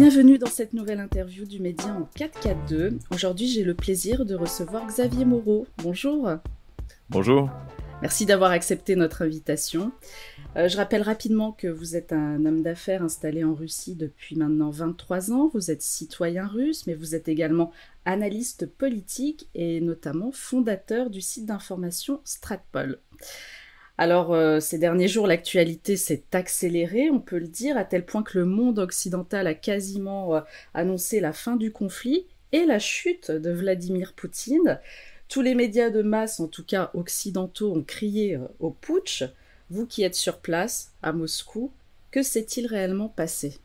Bienvenue dans cette nouvelle interview du Média en 442. Aujourd'hui, j'ai le plaisir de recevoir Xavier Moreau. Bonjour. Bonjour. Merci d'avoir accepté notre invitation. Euh, je rappelle rapidement que vous êtes un homme d'affaires installé en Russie depuis maintenant 23 ans. Vous êtes citoyen russe, mais vous êtes également analyste politique et notamment fondateur du site d'information Stratpol. Alors, euh, ces derniers jours, l'actualité s'est accélérée, on peut le dire, à tel point que le monde occidental a quasiment euh, annoncé la fin du conflit et la chute de Vladimir Poutine. Tous les médias de masse, en tout cas occidentaux, ont crié euh, au putsch. Vous qui êtes sur place, à Moscou, que s'est-il réellement passé?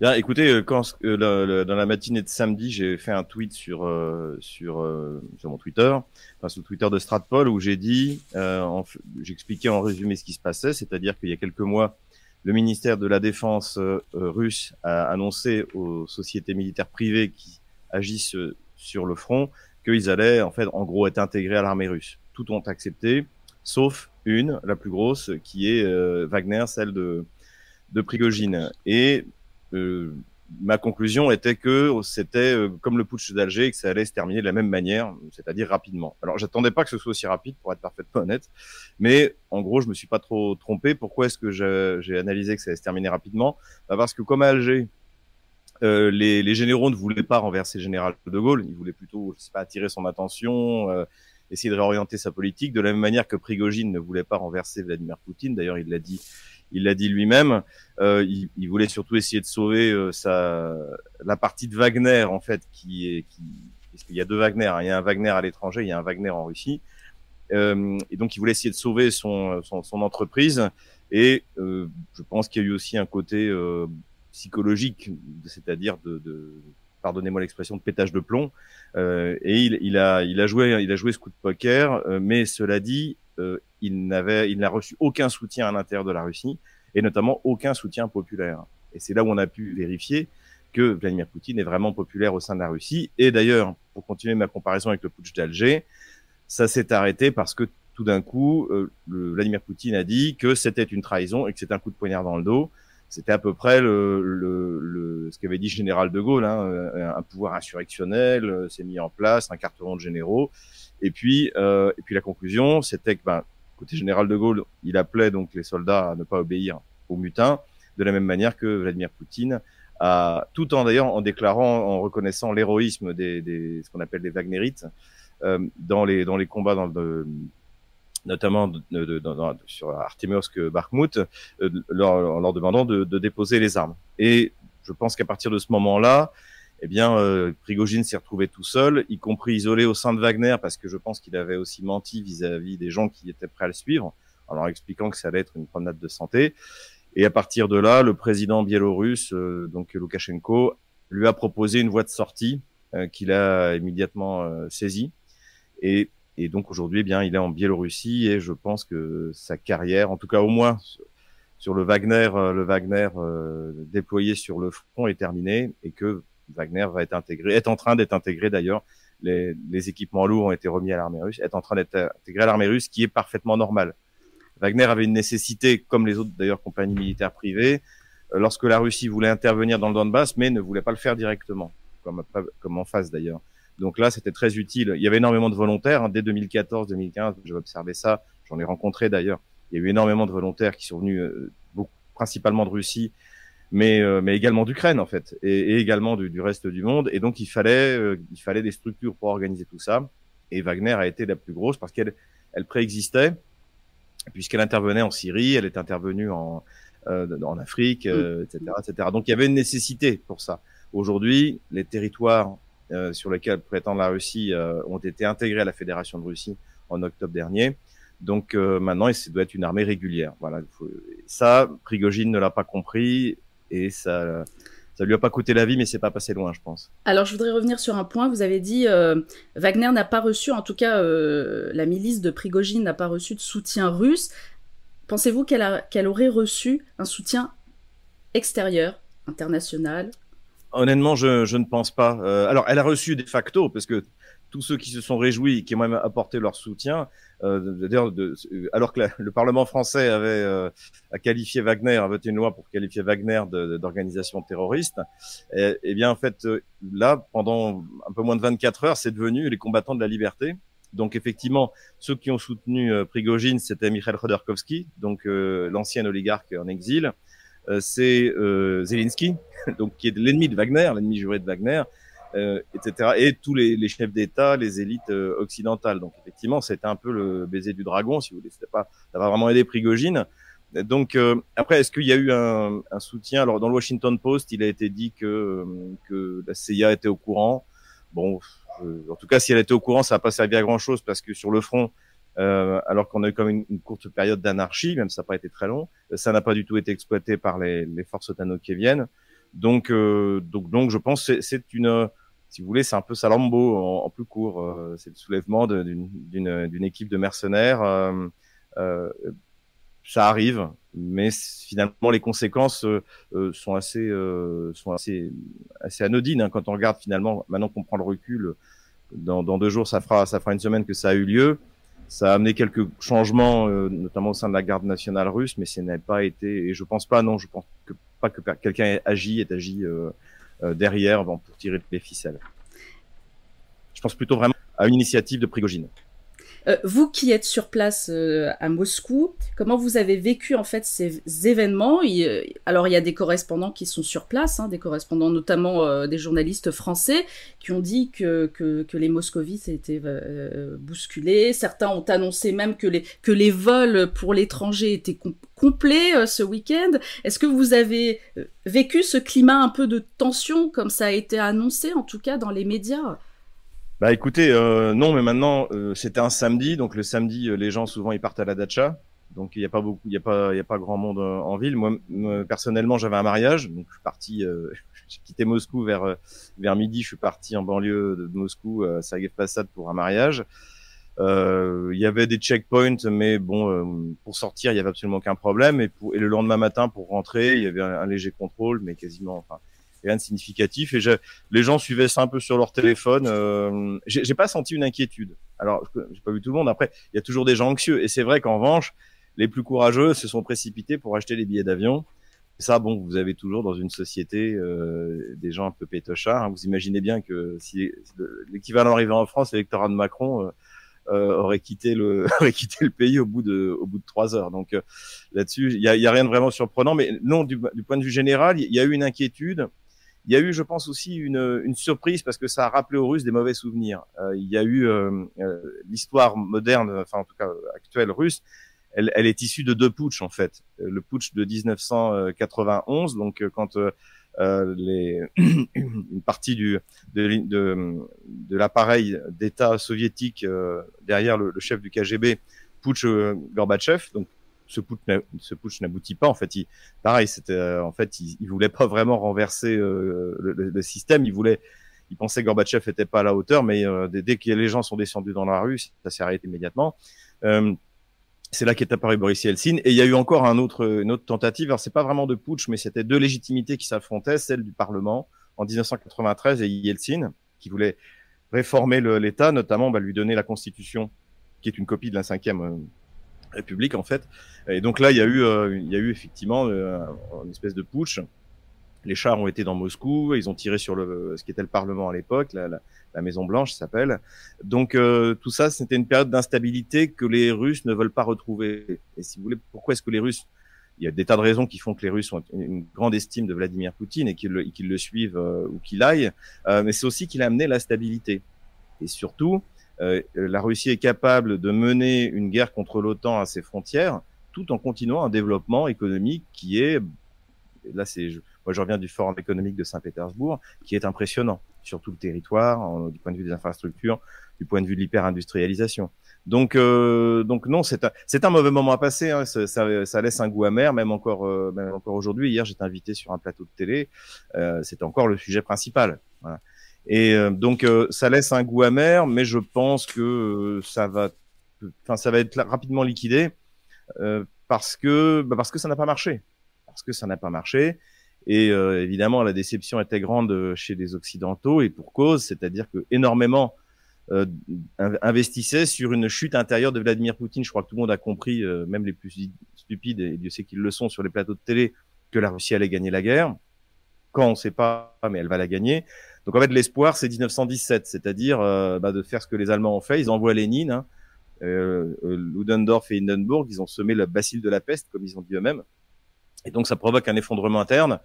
Bien, écoutez, euh, euh, dans la matinée de samedi, j'ai fait un tweet sur sur sur mon Twitter, enfin sur le Twitter de Stratpol, où j'ai dit, j'expliquais en résumé ce qui se passait, c'est-à-dire qu'il y a quelques mois, le ministère de la Défense russe a annoncé aux sociétés militaires privées qui agissent sur le front qu'ils allaient, en fait, en gros, être intégrés à l'armée russe. Tout ont accepté, sauf une, la plus grosse, qui est euh, Wagner, celle de, de Prigogine. Et euh, ma conclusion était que c'était euh, comme le putsch d'Alger, que ça allait se terminer de la même manière, c'est-à-dire rapidement. Alors, j'attendais pas que ce soit aussi rapide, pour être parfaitement honnête, mais en gros, je me suis pas trop trompé. Pourquoi est-ce que j'ai analysé que ça allait se terminer rapidement? Bah Parce que comme à Alger, euh, les, les, généraux ne voulaient pas renverser le général de Gaulle, ils voulaient plutôt, je sais pas, attirer son attention, euh, essayer de réorienter sa politique, de la même manière que Prigogine ne voulait pas renverser Vladimir Poutine. D'ailleurs, il l'a dit, il l'a dit lui-même. Euh, il, il, voulait surtout essayer de sauver euh, sa, la partie de Wagner en fait, qui est, qui, parce qu'il y a deux Wagner, hein. il y a un Wagner à l'étranger, il y a un Wagner en Russie. Euh, et donc, il voulait essayer de sauver son, son, son entreprise. Et je pense qu'il y a eu aussi un côté psychologique, c'est-à-dire de, de pardonnez-moi l'expression, de pétage de plomb. Euh, et il, il, a, il a joué, il a joué ce coup de poker. Euh, mais cela dit, euh, il n'avait, il n'a reçu aucun soutien à l'intérieur de la Russie et notamment aucun soutien populaire. Et c'est là où on a pu vérifier que Vladimir Poutine est vraiment populaire au sein de la Russie. Et d'ailleurs, pour continuer ma comparaison avec le putsch d'Alger, ça s'est arrêté parce que tout d'un coup, euh, Vladimir Poutine a dit que c'était une trahison et que c'était un coup de poignard dans le dos c'était à peu près le, le, le ce qu'avait dit général de Gaulle, hein, euh, un pouvoir insurrectionnel euh, s'est mis en place, un carton de généraux. Et puis, euh, et puis la conclusion, c'était que, ben, côté général de Gaulle, il appelait donc les soldats à ne pas obéir aux mutins, de la même manière que Vladimir Poutine tout en d'ailleurs en déclarant, en reconnaissant l'héroïsme des, des, ce qu'on appelle les Wagnerites, euh, dans les dans les combats dans le notamment de, de, de, sur Artemovsk Bakhmut, euh, leur, leur demandant de, déposer les armes. Et je pense qu'à partir de ce moment-là, eh bien, euh, Prigogine s'est retrouvé tout seul, y compris isolé au sein de Wagner, parce que je pense qu'il avait aussi menti vis-à-vis des gens qui étaient prêts à le suivre, en leur expliquant que ça allait être une promenade de santé. Et à partir de là, le président biélorusse, euh, donc Loukachenko, lui a proposé une voie de sortie euh, qu'il a immédiatement euh, saisie. Et et donc aujourd'hui, eh bien, il est en Biélorussie et je pense que sa carrière, en tout cas au moins sur le Wagner, euh, le Wagner euh, déployé sur le front est terminé et que Wagner va être intégré, est en train d'être intégré d'ailleurs. Les, équipements lourds ont été remis à l'armée russe, est en train d'être intégré à l'armée russe, qui est parfaitement normal. Wagner avait une nécessité, comme les autres d'ailleurs compagnies militaires privées, euh, lorsque la Russie voulait intervenir dans le Donbass, mais ne voulait pas le faire directement, comme en face d'ailleurs. Donc là, c'était très utile. Il y avait énormément de volontaires. Hein, dès 2014-2015, j'ai observé ça. J'en ai rencontré d'ailleurs. Il y a eu énormément de volontaires qui sont venus euh, beaucoup, principalement de Russie, mais, euh, mais également d'Ukraine en fait, et, également du, du, reste du monde. Et donc il fallait, euh, il fallait des structures pour organiser tout ça. Et Wagner a été la plus grosse parce qu'elle elle préexistait, puisqu'elle intervenait en Syrie, elle est intervenue en, en Afrique, etc., mm. etc. Donc il y avait une nécessité pour ça. Aujourd'hui, les territoires euh, sur lesquels prétend la Russie euh, ont été intégrés à la Fédération de Russie en octobre dernier. Donc euh, maintenant, ça doit être une armée régulière. Voilà. Ça, Prigogine ne l'a pas compris et ça. Ça lui a pas coûté la vie, mais c'est pas passé loin, je pense. Alors, je voudrais revenir sur un point. Vous avez dit euh, Wagner n'a pas reçu, en tout cas, la milice de Prigogine n'a pas reçu de soutien russe. Pensez-vous qu'elle aurait reçu un soutien extérieur, international? Honnêtement, je, je, ne pense pas. Euh, alors, elle a reçu de facto, parce que tous ceux qui se sont réjouis, qui ont même apporté leur soutien, euh, de, alors que le Parlement français avait euh, qualifié Wagner, a voté une loi pour qualifier Wagner d'organisation terroriste, et, et, bien en fait euh, là, pendant un peu moins de 24 heures, c'est devenu les combattants de la liberté. Donc effectivement, ceux qui ont soutenu euh, Prigogine, c'était Mikhail Khodorkovsky, donc euh, l'ancien oligarque en exil. C'est Zelensky, donc qui est l'ennemi de Wagner, l'ennemi juré de Wagner, euh, etc. Et tous les, chefs d'État, les élites euh, occidentales. Donc effectivement, c'était un peu le baiser du dragon, si vous voulez. Pas, ça va vraiment aider Prigogine. Donc euh, après, est-ce qu'il y a eu un, un, soutien? Alors dans le Washington Post, il a été dit que que la CIA était au courant. Bon, en tout cas, si elle était au courant, ça n'a pas servi à grand chose parce que sur le front, euh, alors qu'on a eu comme une, une, courte période d'anarchie, même ça n'a pas été très long, ça n'a pas du tout été exploité par les, les forces otano-kieviennes. Donc, euh, donc, donc, je pense que c'est une, si vous voulez, c'est un peu Salambo en, plus court. Euh, c'est le soulèvement d'une équipe de mercenaires. Euh, euh, ça arrive, mais finalement les conséquences sont assez sont assez assez anodines hein, quand on regarde finalement. Maintenant qu'on prend le recul, dans, dans, deux jours, ça fera ça fera une semaine que ça a eu lieu. Ça a amené quelques changements, notamment au sein de la garde nationale russe, mais ce n'a pas été. Et je pense pas, non, je pense que pas que quelqu'un ait agi, ait agi euh, euh, derrière pour tirer les ficelles. Je pense plutôt vraiment à une initiative de Prigogine. Euh, vous qui êtes sur place euh, à Moscou, comment vous avez vécu en fait ces événements? Alors il y a des correspondants qui sont sur place, hein, des correspondants notamment euh, des journalistes français qui ont dit que, que, les moscovites étaient bousculés. Certains ont annoncé même que les, que les vols pour l'étranger étaient com complets ce week-end. Est-ce que vous avez vécu ce climat un peu de tension comme ça a été annoncé en tout cas dans les médias? Bah écoutez, euh, non, mais maintenant euh, c'était un samedi, donc le samedi, euh, les gens souvent ils partent à la dacha, donc il n'y a pas beaucoup, il y a pas, il y a pas grand monde euh, en ville. Moi, personnellement, j'avais un mariage, donc je suis parti, j'ai quitté Moscou vers vers midi, je suis parti en banlieue de, Moscou, à Sergev Passad pour un mariage. Il y avait des checkpoints, mais bon, pour sortir, il y avait absolument aucun problème, et, pour, et le lendemain matin pour rentrer, il y avait un, un léger contrôle, mais quasiment, enfin rien de significatif. Et je, les gens suivaient ça un peu sur leur téléphone. Euh, j'ai pas senti une inquiétude. Alors, j'ai pas vu tout le monde. Après, il y a toujours des gens anxieux. Et c'est vrai qu'en revanche, les plus courageux se sont précipités pour acheter les billets d'avion. Ça, bon, vous avez toujours dans une société euh, des gens un peu pétochards. Hein. Vous imaginez bien que si l'équivalent arrivait en France, l'électorat de Macron euh, euh, aurait quitté le aurait quitté le pays au bout de au bout de trois heures. Donc euh, là-dessus, il y a, y a, rien de vraiment surprenant. Mais non, du, du point de vue général, il y a eu une inquiétude. Il y a eu, je pense aussi, une, une surprise parce que ça a rappelé aux Russes des mauvais souvenirs. Euh, il y a eu euh, euh, l'histoire moderne, enfin en tout cas actuelle russe. Elle, elle, est issue de deux putschs en fait. Le putsch de 1991, donc quand euh, les, une partie du, de l'appareil d'État soviétique derrière le, le, chef du KGB putsch Gorbatchev, donc ce putsch, n'aboutit pas. En fait, il, pareil, c'était, euh, en fait, il, il, voulait pas vraiment renverser euh, le, système. Il voulait, il pensait que Gorbatchev était pas à la hauteur, mais euh, dès, que les gens sont descendus dans la rue, ça s'est arrêté immédiatement. C'est là qu'est apparu Boris Yeltsin. Et il y a eu encore une autre tentative. Alors, c'est pas vraiment de putsch, mais c'était deux légitimités qui s'affrontaient, celle du Parlement en 1993 et Yeltsin, qui voulait réformer l'État, notamment bah, lui donner la Constitution, qui est une copie de la cinquième République en fait. Et donc là, il y a eu, euh, il y a eu effectivement euh, une espèce de putsch. Les chars ont été dans Moscou, ils ont tiré sur le, ce qui était le Parlement à l'époque, la, la, la, Maison Blanche s'appelle. Donc euh, tout ça, c'était une période d'instabilité que les Russes ne veulent pas retrouver. Et si vous voulez, pourquoi est-ce que les Russes il y a des tas de raisons qui font que les Russes ont une grande estime de Vladimir Poutine et qu'ils le, qu'ils le suivent euh, ou qu'il aille, euh, mais c'est aussi qu'il a amené la stabilité. Et surtout, la Russie est capable de mener une guerre contre l'OTAN à ses frontières, tout en continuant un développement économique qui est, là c'est, moi je reviens du Forum économique de Saint-Pétersbourg, qui est impressionnant sur tout le territoire, du point de vue des infrastructures, du point de vue de l'hyper-industrialisation. Donc, euh, donc non, c'est un, c'est un mauvais moment à passer. Hein. Ça, ça, ça, laisse un goût amer, même encore, euh, même encore aujourd'hui. Hier, j'étais invité sur un plateau de télé. Euh, c'était encore le sujet principal. Voilà. Et euh, donc euh, ça laisse un goût amer, mais je pense que euh, ça va, enfin ça va être rapidement liquidé parce que bah parce que ça n'a pas marché, parce que ça n'a pas marché. Et évidemment la déception était grande chez les occidentaux et pour cause, c'est-à-dire que énormément euh, investissait sur une chute intérieure de Vladimir Poutine. Je crois que tout le monde a compris, euh, même les plus stupides, et Dieu sait qu'ils le sont sur les plateaux de télé, que la Russie allait gagner la guerre. Quand on ne sait pas, mais elle va la gagner. Donc en fait, l'espoir, c'est 1917, c'est-à-dire euh, bah, de faire ce que les Allemands ont fait. Ils envoient Lénine, hein, euh, Ludendorff et Hindenburg, ils ont semé le bacille de la peste, comme ils ont dit eux-mêmes. Et donc ça provoque un effondrement interne.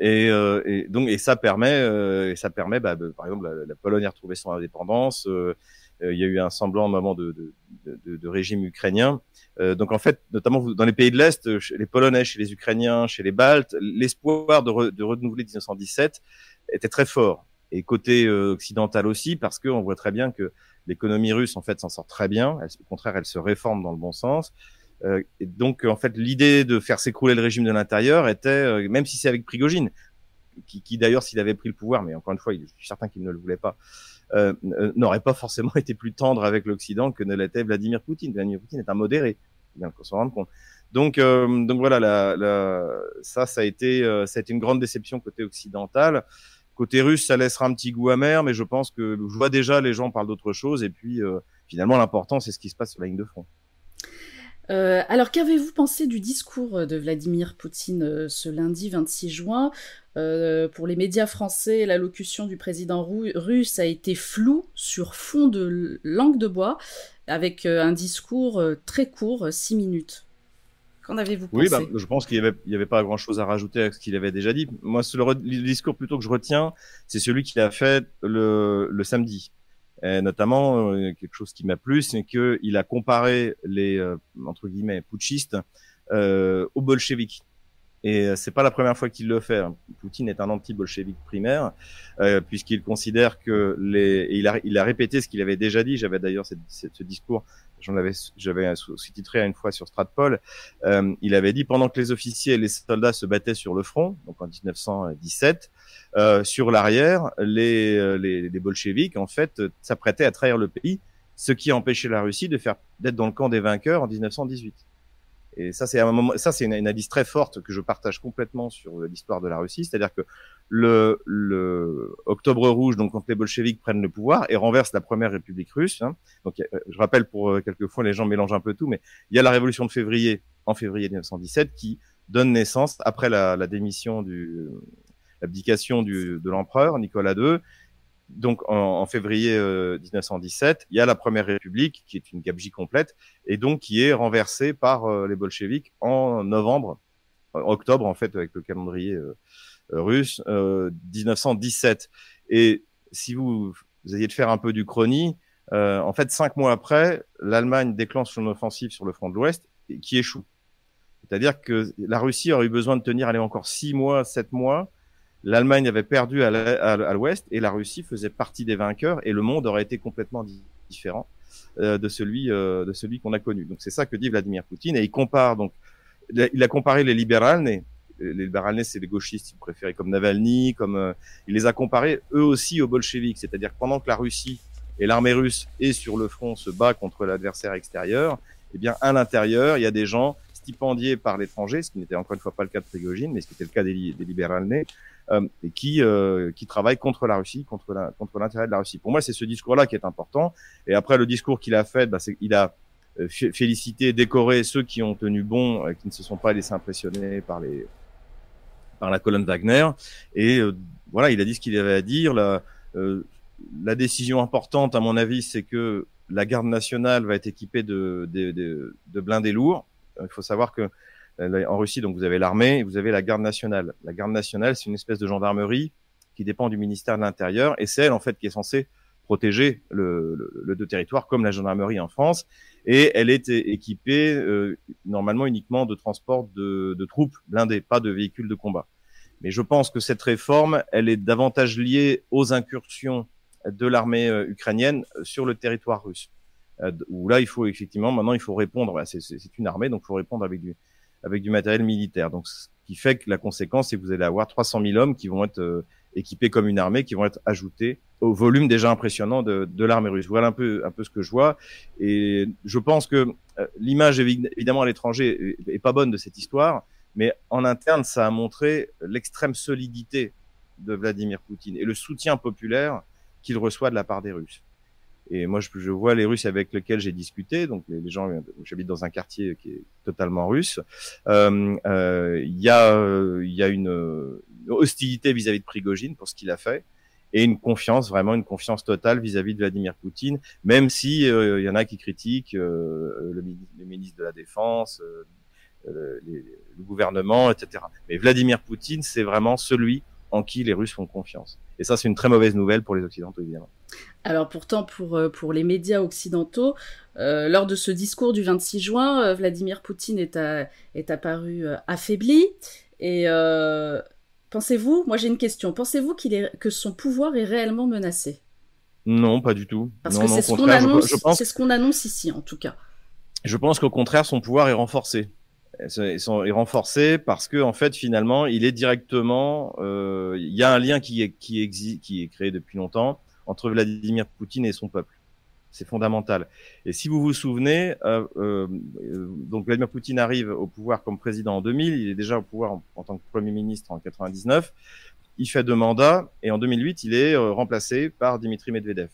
Et, euh, et, donc et ça permet, euh, et ça permet, bah, par exemple, la, Pologne a retrouvé son indépendance. Euh, euh, il y a eu un semblant moment de, de, de, de régime ukrainien. Euh, donc en fait, notamment dans les pays de l'Est, les Polonais, chez les Ukrainiens, chez les Baltes, l'espoir de, de renouveler 1917 était très fort. Et côté occidental aussi, parce qu'on voit très bien que l'économie russe en fait s'en sort très bien. Elle, au contraire, elle se réforme dans le bon sens. Euh, et donc, en fait, l'idée de faire s'écrouler le régime de l'intérieur était, euh, même si c'est avec Prigogine, qui, qui d'ailleurs, s'il avait pris le pouvoir, mais encore une fois, je suis certain qu'il ne le voulait pas, euh, n'aurait pas forcément été plus tendre avec l'Occident que ne l'était Vladimir Poutine. Vladimir Poutine est un modéré, bien qu'on s'en rende compte. Donc, euh, donc voilà, la, la, ça, ça a été, ça a été une grande déception côté occidental. Côté russe, ça laissera un petit goût amer, mais je pense que je vois déjà les gens parlent d'autre chose. Et puis, finalement, l'important, c'est ce qui se passe sur la ligne de front. Euh, alors, qu'avez-vous pensé du discours de Vladimir Poutine euh, ce lundi 26 juin? Euh, Pour les médias français, l'allocution du président russe a été floue sur fond de langue de bois, avec euh, un discours euh, très court, 6 minutes. Qu'en avez-vous pensé Oui, bah, je pense qu'il n'y avait, avait, pas grand-chose à rajouter à ce qu'il avait déjà dit. Moi, le, le, discours plutôt que je retiens, c'est celui qu'il a fait le, le samedi. Et notamment, euh, quelque chose qui m'a plu, c'est qu'il a comparé les euh, entre guillemets putschistes euh, aux bolcheviks. Et c'est pas la première fois qu'il le fait. Hein. Poutine est un anti-bolchevique primaire, euh, puisqu'il considère que les. Et il a, il a répété ce qu'il avait déjà dit. J'avais d'ailleurs ce discours, j'en avais, j'avais sous-titré une fois sur Stratpol. Euh, il avait dit pendant que les officiers et les soldats se battaient sur le front, donc en 1917, euh, sur l'arrière, les, euh, les, les bolcheviks, en fait, s'apprêtaient à trahir le pays, ce qui empêchait la Russie de faire d'être dans le camp des vainqueurs en 1918. Et ça, c'est un moment, ça, c'est une, une analyse très forte que je partage complètement sur l'histoire de la Russie. C'est-à-dire que le, le Octobre Rouge, donc quand les bolcheviks prennent le pouvoir et renversent la première République russe. Hein, donc, je rappelle pour euh, quelquefois les gens mélangent un peu tout, mais il y a la Révolution de février en février 1917 qui donne naissance après la, la démission du l'abdication de l'empereur Nicolas II. Donc en, en février euh, 1917, il y a la Première République qui est une gabegie complète et donc qui est renversée par euh, les bolcheviks en novembre, octobre en fait avec le calendrier euh, russe 1917. Et si vous, vous ayez de faire un peu du chronie, en fait cinq mois après, l'Allemagne déclenche son offensive sur le front de l'Ouest qui échoue. C'est-à-dire que la Russie aurait eu besoin de tenir aller encore six mois, sept mois l'Allemagne avait perdu à l'ouest et la Russie faisait partie des vainqueurs et le monde aurait été complètement différent euh, de celui euh, de celui qu'on a connu. Donc c'est ça que dit Vladimir Poutine et il compare donc il a comparé les libérales les libérales c'est les gauchistes, si vous préférez, comme Navalny, comme euh, il les a comparés eux aussi aux bolcheviks, c'est-à-dire que pendant que la Russie et l'armée russe est sur le front se bat contre l'adversaire extérieur, eh bien à l'intérieur il y a des gens stipendiés par l'étranger, ce qui n'était encore une fois pas le cas de Prigogine, mais ce qui était le cas des, des libérales euh, et qui euh, qui travaille contre la Russie, contre la, contre l'intérêt de la Russie. Pour moi, c'est ce discours-là qui est important. Et après, le discours qu'il a fait, bah, c'est il a euh, félicité, décoré ceux qui ont tenu bon, euh, qui ne se sont pas laissés impressionner par les par la colonne Wagner. Et voilà, il a dit ce qu'il avait à dire. La, la décision importante, à mon avis, c'est que la garde nationale va être équipée de, de, de, de blindés lourds. Il faut savoir que euh, en Russie, donc vous avez l'armée et vous avez la garde nationale. La garde nationale, c'est une espèce de gendarmerie qui dépend du ministère de l'Intérieur et c'est elle en fait qui est censée protéger le, le, le, territoire comme la gendarmerie en France et elle est équipée euh, normalement uniquement de transport de, de, troupes blindées, pas de véhicules de combat. Mais je pense que cette réforme, elle est davantage liée aux incursions de l'armée euh, ukrainienne sur le territoire russe. Euh, où là, il faut effectivement, maintenant, il faut répondre. C'est une armée, donc il faut répondre avec du, avec du matériel militaire. Donc, ce qui fait que la conséquence, c'est que vous allez avoir 300 000 hommes qui vont être euh, équipés comme une armée, qui vont être ajoutés au volume déjà impressionnant de, l'armée russe. Voilà un peu, un peu ce que je vois. Et je pense que euh, l'image, évidemment, à l'étranger est, pas bonne de cette histoire, mais en interne, ça a montré l'extrême solidité de Vladimir Poutine et le soutien populaire qu'il reçoit de la part des Russes. Et moi, je, je, vois les Russes avec lesquels j'ai discuté, donc les, gens, j'habite dans un quartier qui est totalement russe. Il euh, y a, il y a une, une hostilité vis-à-vis de Prigogine pour ce qu'il a fait et une confiance, vraiment une confiance totale vis-à-vis de Vladimir Poutine, même si il euh, y en a qui critiquent euh, le, le, ministre de la Défense, euh, les, le gouvernement, etc. Mais Vladimir Poutine, c'est vraiment celui en qui les Russes font confiance. Et ça, c'est une très mauvaise nouvelle pour les Occidentaux, évidemment. Alors pourtant, pour, pour les médias occidentaux, euh, lors de ce discours du 26 juin, euh, Vladimir Poutine est, à, est apparu euh, affaibli. Et pensez-vous, moi j'ai une question, pensez-vous qu'il est, que son pouvoir est réellement menacé? Non, pas du tout. Parce non, que c'est ce qu'on annonce, pense- ce qu'on annonce ici en tout cas. Je pense qu'au contraire, son pouvoir est renforcé. Ils sont- est renforcé parce que en fait, finalement, il est directement. euh, Il y a un lien qui est qui existe, qui est créé depuis longtemps entre Vladimir Poutine et son peuple. C'est fondamental. Et si vous vous souvenez, euh, euh, donc Vladimir Poutine arrive au pouvoir comme président en 2000. Il est déjà au pouvoir en, en tant que premier ministre en 99. Il fait deux mandats et en 2008, il est euh, remplacé par Dimitri Medvedev.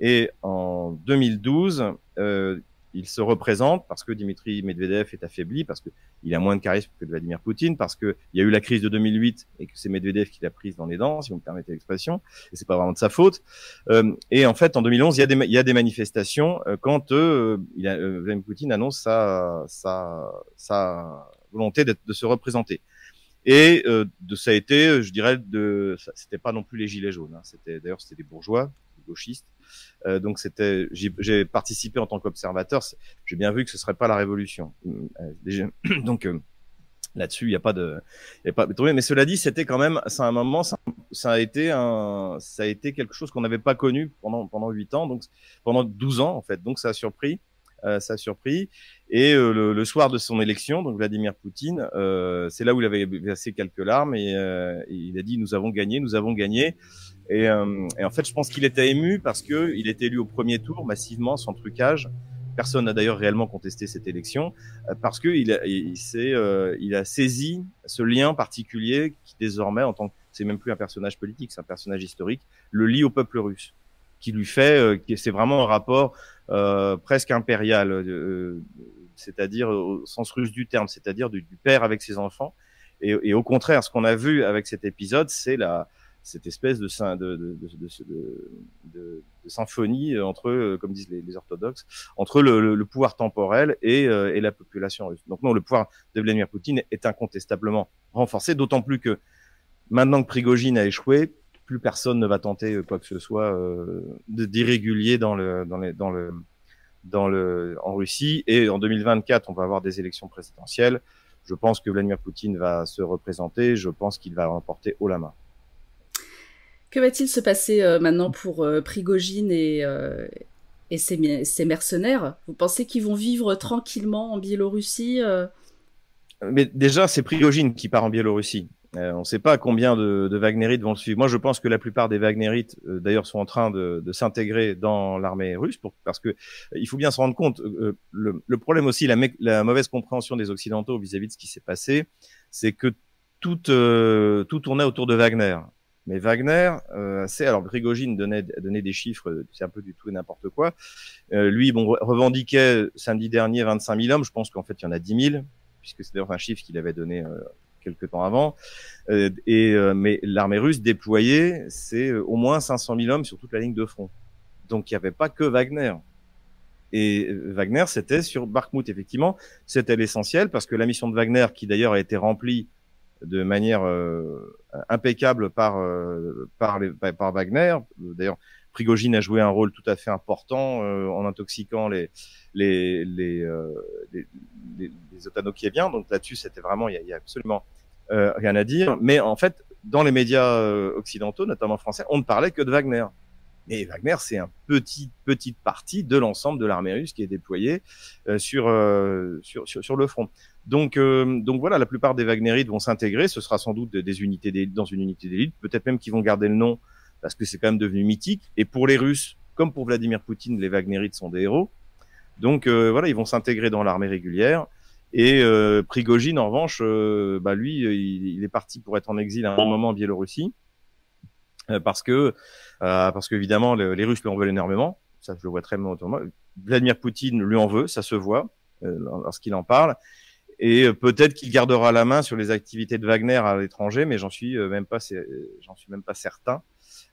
Et en 2012, euh, il se représente parce que Dimitri Medvedev est affaibli, parce qu'il a moins de charisme que Vladimir Poutine, parce qu'il y a eu la crise de 2008 et que c'est Medvedev qui l'a prise dans les dents, si vous me permettez l'expression, et c'est pas vraiment de sa faute. Euh, et en fait, en 2011, il y a des, manifestations euh, quand euh, Vladimir Poutine annonce sa, volonté de se représenter. Et de ça a été, je dirais, de, c'était pas non plus les gilets jaunes. hein. C'était d'ailleurs c'était des bourgeois, des gauchistes. Euh, donc c'était, j'ai participé en tant qu'observateur. J'ai bien vu que ce serait pas la révolution. Euh, donc euh, là-dessus, il n'y a pas de, y a pas de. Mais cela dit, c'était quand même, c'est un moment, ça, ça a été un, ça a été quelque chose qu'on n'avait pas connu pendant pendant huit ans, donc pendant 12 ans en fait. Donc ça a surpris, euh, ça a surpris. Et euh, le, le soir de son élection, donc Vladimir Poutine, euh, c'est là où il avait versé quelques larmes et, et il a dit nous avons gagné, nous avons gagné. Et, euh, et en fait, je pense qu'il était ému parce que il était élu au premier tour massivement, sans trucage. Personne n'a d'ailleurs réellement contesté cette élection euh, parce que il, a- il, euh, il a saisi ce lien particulier qui désormais, en tant que c'est même plus un personnage politique, c'est un personnage historique, le lie au peuple russe, qui lui fait, euh, c'est vraiment un rapport euh, presque impérial, euh, c'est-à-dire au sens russe du terme, c'est-à-dire du, père avec ses enfants. Et au contraire, ce qu'on a vu avec cet épisode, c'est la cette espèce de, symphonie entre, comme disent les, orthodoxes, entre le, pouvoir temporel et, euh, et la population russe. Donc non, le pouvoir de Vladimir Poutine est incontestablement renforcé, d'autant plus que maintenant que Prigogine a échoué, plus personne ne va tenter euh, quoi que ce soit euh, d'irrégulier en Russie. Et en 2024, on va avoir des élections présidentielles. Je pense que Vladimir Poutine va se représenter. Je pense qu'il va remporter haut la main. Que va-t-il se passer euh, maintenant pour euh, Prigogine et, euh, ses, mercenaires? Vous pensez qu'ils vont vivre tranquillement en Biélorussie euh? Mais déjà, c'est Prigogine qui part en Biélorussie. On ne sait pas combien de, Wagnerites vont le suivre. Moi, je pense que la plupart des Wagnerites, d'ailleurs, sont en train de, s'intégrer dans l'armée russe, parce que il faut bien se rendre compte. le, problème aussi, la, mauvaise compréhension des Occidentaux vis-à-vis de ce qui s'est passé, c'est que tout tournait autour de Wagner. Mais Wagner, euh, c'est alors Prigogine donnait, donnait des chiffres, c'est un peu du tout et n'importe quoi. Euh, lui, bon, re- revendiquait samedi dernier 25 000 hommes. Je pense qu'en fait, il y en a 10 000, puisque c'est d'ailleurs un chiffre qu'il avait donné euh, quelques temps avant. Euh, et euh, mais l'armée russe déployée, c'est euh, au moins 500 000 hommes sur toute la ligne de front. Donc il n'y avait pas que Wagner. Et euh, Wagner, c'était sur Bakhmut, effectivement, c'était l'essentiel parce que la mission de Wagner, qui d'ailleurs a été remplie de manière euh, impeccable par euh, par, les, par par Wagner. D'ailleurs, Prigogine a joué un rôle tout à fait important euh, en intoxiquant les les les, euh, les, les, les. Donc là-dessus, c'était vraiment il y y a absolument euh, rien à dire. Mais en fait, dans les médias euh, occidentaux, notamment français, on ne parlait que de Wagner. Mais Wagner, c'est un petit petite partie de l'ensemble de l'armée russe qui est déployée euh, sur, euh, sur, sur sur le front. Donc euh, donc voilà, la plupart des Wagnerites vont s'intégrer. Ce sera sans doute des, unités d'élite dans une unité d'élite, peut-être même qu'ils vont garder le nom parce que c'est quand même devenu mythique. Et pour les Russes, comme pour Vladimir Poutine, les Wagnerites sont des héros. Donc euh, voilà, ils vont s'intégrer dans l'armée régulière. Et euh, Prigogine, en revanche, euh, bah lui, il, il, est parti pour être en exil à un moment en Biélorussie, parce que euh, parce qu'évidemment le, les Russes lui en veulent énormément. ça je le vois très bien Vladimir Poutine lui en veut, ça se voit lorsqu'il en parle. Et peut-être qu'il gardera la main sur les activités de Wagner à l'étranger, mais j'en suis même pas, j'en suis même pas certain.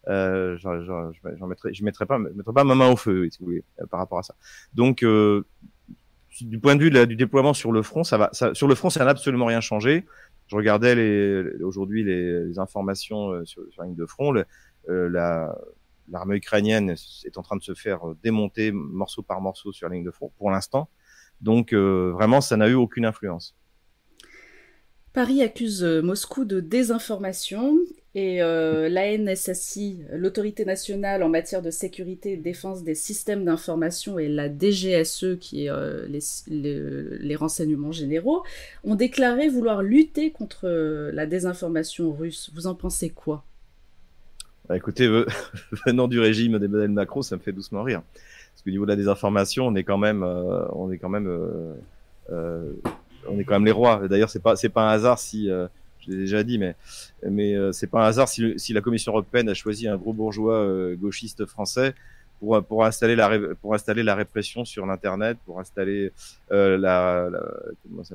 Euh, j'en mettrai, je mettrai pas, mettrai pas ma main au feu, si vous voulez, par rapport à ça. Donc, du point de vue du déploiement sur le front, ça va. Ça, sur le front, ça n'a absolument rien changé. Je regardais les, aujourd'hui les, informations euh, sur, sur, la ligne de front. Euh, l'armée ukrainienne est en train de se faire démonter morceau par morceau sur la ligne de front pour l'instant. Donc euh, vraiment, ça n'a eu aucune influence. Paris accuse Moscou de désinformation et euh, l'ANSSI, l'autorité nationale en matière de sécurité et de défense des systèmes d'information, et la DGSE, qui est euh, les, renseignements généraux, ont déclaré vouloir lutter contre euh, la désinformation russe. Vous en pensez quoi? Bah, Écoutez, venant du régime d'Emmanuel Macron, ça me fait doucement rire. Parce qu'au niveau de la désinformation, on est quand même, on est quand même, on est quand même les rois. D'ailleurs, c'est pas, pas un hasard si je l'ai déjà dit, mais mais euh, c'est pas un hasard si, si, la Commission européenne a choisi un gros bourgeois euh, gauchiste français pour pour installer la pour installer la répression sur l'internet, pour installer euh, la, la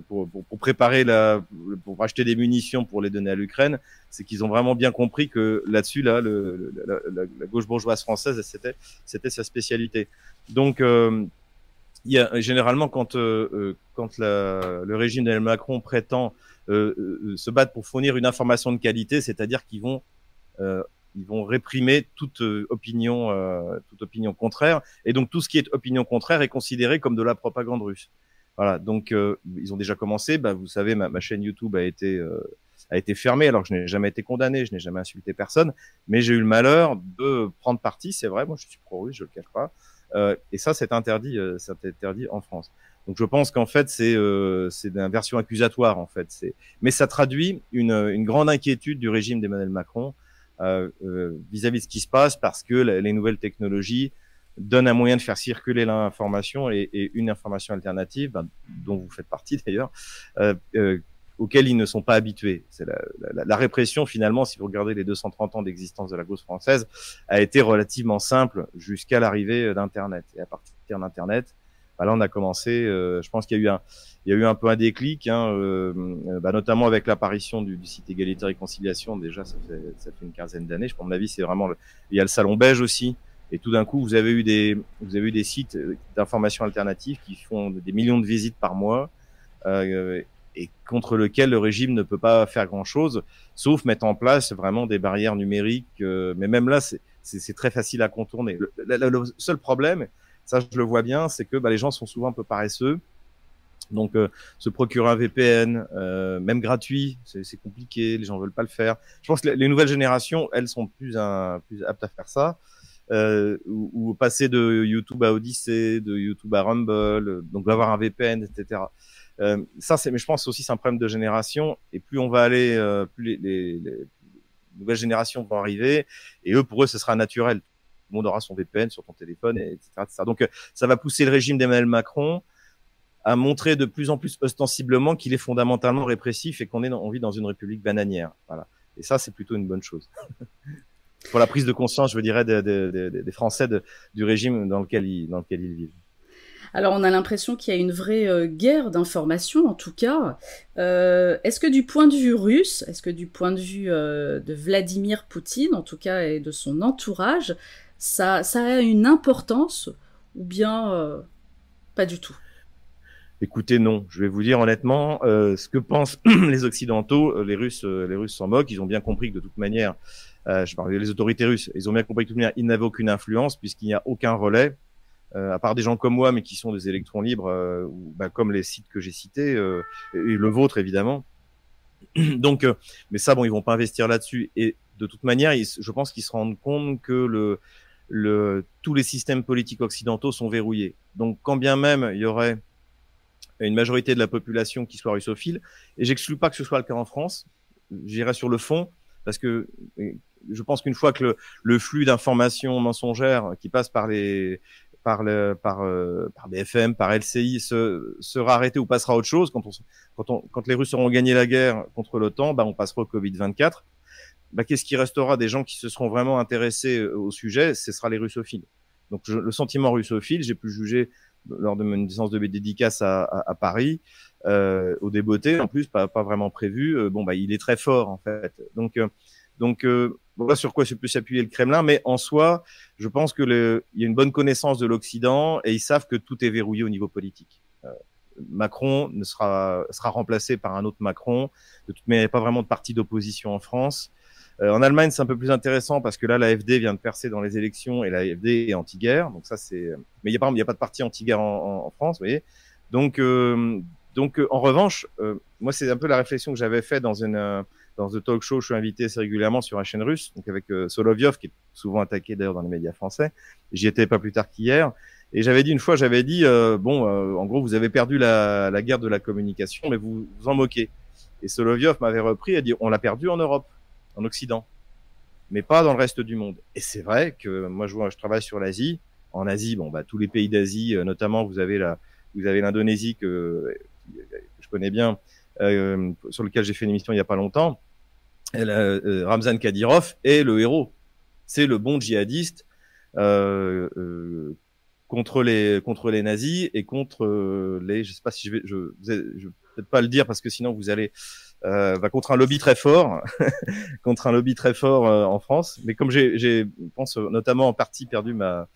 pour, pour, pour, préparer la pour acheter des munitions pour les donner à l'Ukraine, c'est qu'ils ont vraiment bien compris que là-dessus là le, la, la, gauche bourgeoise française c'était c'était sa spécialité. Donc euh, il y a généralement quand euh, quand la, le régime d'Emmanuel Macron prétend euh, euh, se battre pour fournir une information de qualité, c'est-à-dire qu'ils vont euh, ils vont réprimer toute opinion toute opinion contraire et donc tout ce qui est opinion contraire est considéré comme de la propagande russe. Voilà, donc ils ont déjà commencé. Bah, vous savez, ma, chaîne YouTube a été a été fermée alors que je n'ai jamais été condamné, je n'ai jamais insulté personne, mais j'ai eu le malheur de prendre parti. C'est vrai, moi je suis pro-russe, je le cache pas, euh, et ça c'est interdit, c'est interdit en France. Donc je pense qu'en fait c'est euh, c'est version accusatoire en fait. Mais ça traduit une, une grande inquiétude du régime d'Emmanuel Macron euh, euh, vis-à-vis de ce qui se passe parce que les nouvelles technologies donnent un moyen de faire circuler l'information et, une information alternative ben, dont vous faites partie d'ailleurs. Euh, euh, ils ne sont pas habitués. C'est la, la, la, répression finalement, si vous regardez les 230 ans d'existence de la gauche française, a été relativement simple jusqu'à l'arrivée d'Internet. Et à partir d'Internet, bah là on a commencé. Euh, je pense qu'il y a eu un, il y a eu un peu un déclic, hein, euh, euh, bah, notamment avec l'apparition du, site Égalité Réconciliation. Déjà, ça fait, ça fait une quinzaine d'années. Je pense, à mon avis, c'est vraiment. Le... Il y a le salon beige aussi. Et tout d'un coup, vous avez eu des, vous avez eu des sites d'information alternatives qui font des millions de visites par mois. Euh, et contre lequel le régime ne peut pas faire grand-chose, sauf mettre en place vraiment des barrières numériques. mais même là, c'est très facile à contourner. Le, le, le seul problème, ça, je le vois bien, c'est que bah, les gens sont souvent un peu paresseux. Donc, euh, se procurer un VPN, euh, même gratuit, c'est compliqué, les gens veulent pas le faire. Je pense que les nouvelles générations, elles sont plus, un, plus aptes à faire ça. Euh, ou, ou, passer de YouTube à Odyssey, de YouTube à Rumble, donc d'avoir un VPN, etc. Euh, ça, c'est, mais je pense aussi c'est un problème de génération. Et plus on va aller, euh, plus les, les, les, nouvelles générations vont arriver, et eux, pour eux, ce sera naturel le monde aura son VPN sur ton téléphone, etc. Donc, euh, ça va pousser le régime d'Emmanuel Macron à montrer de plus en plus ostensiblement qu'il est fondamentalement répressif et qu'on est on vit dans une république bananière. Voilà. Et ça, c'est plutôt une bonne chose. Pour la prise de conscience, je dirais, des, Français du régime dans lequel ils, dans vivent. Alors on a l'impression qu'il y a une vraie euh, guerre d'information en tout cas. Euh, est-ce que du point de vue russe, est-ce que du point de vue de Vladimir Poutine en tout cas et de son entourage, ça, ça a une importance ou bien euh, pas du tout? Écoutez, non. Je vais vous dire honnêtement, euh, ce que pensent les Occidentaux, euh, les Russes, les Russes s'en moquent. Ils ont bien compris que de toute manière, je parle des autorités russes, ils ont bien compris que de toute manière, ils n'avaient aucune influence puisqu'il n'y a aucun relais, à part des gens comme moi, mais qui sont des électrons libres, ou, bah, comme les sites que j'ai cités, et le vôtre évidemment. Donc, mais ça, bon, ils vont pas investir là-dessus. Et de toute manière, je pense qu'ils se rendent compte que le le, tous les systèmes politiques occidentaux sont verrouillés. Donc, quand bien même il y aurait une majorité de la population qui soit russophile, et j'exclus pas que ce soit le cas en France, j'irai sur le fond, parce que je pense qu'une fois que le, le flux d'informations mensongères qui passe par les par, le, par, euh, par BFM, par LCI, se, sera arrêté ou passera à autre chose. Quand, on, quand, on, quand les Russes auront gagné la guerre contre l'OTAN, bah, on passera au Covid-24 bah, qu'est-ce qui restera des gens qui se seront vraiment intéressés euh, au sujet? Ce sera les russophiles. Donc le sentiment russophile, j'ai pu juger lors de mon séance de dédicace à, à, à Paris, euh, au débeauté, en plus pas, pas vraiment prévu. Euh, bon bah il est très fort en fait. Donc euh, donc euh, voilà sur quoi se peut s'appuyer le Kremlin, mais en soi, je pense que il y a une bonne connaissance de l'Occident et ils savent que tout est verrouillé au niveau politique. Macron ne sera sera remplacé par un autre Macron. De toute manière, il n'y a pas vraiment de parti d'opposition en France. Euh, en Allemagne, c'est un peu plus intéressant parce que là, l'AFD vient de percer dans les élections et l'AFD est anti-guerre. Donc ça, c'est. Mais il y a y a pas de parti anti-guerre en, France, vous voyez. Donc, euh, donc, euh, en revanche, euh, moi, c'est un peu la réflexion que j'avais fait dans une dans The Talk Show. Je suis invité assez régulièrement sur la chaîne russe, donc avec Solovyov, qui est souvent attaqué d'ailleurs dans les médias français. J'y étais pas plus tard qu'hier. Et j'avais dit une fois, j'avais dit, bon, en gros, vous avez perdu la, la, guerre de la communication, mais vous vous en moquez. Et Solovyov m'avait repris et dit, on l'a perdu en Europe en Occident, mais pas dans le reste du monde. Et c'est vrai que moi, je, je travaille sur l'Asie. En Asie, bon, bah, tous les pays d'Asie, euh, notamment, vous avez la, vous avez l'Indonésie que, je connais bien, euh, sur lequel j'ai fait une émission il y a pas longtemps. Euh, Ramzan Kadyrov est le héros. C'est le bon djihadiste euh, euh, contre les contre les nazis et contre les. Je sais pas si je vais, je, je vais peut-être pas le dire parce que sinon vous allez euh, va contre un lobby très fort, contre un lobby très fort euh, en France. Mais comme j'ai, je pense notamment en partie perdu ma,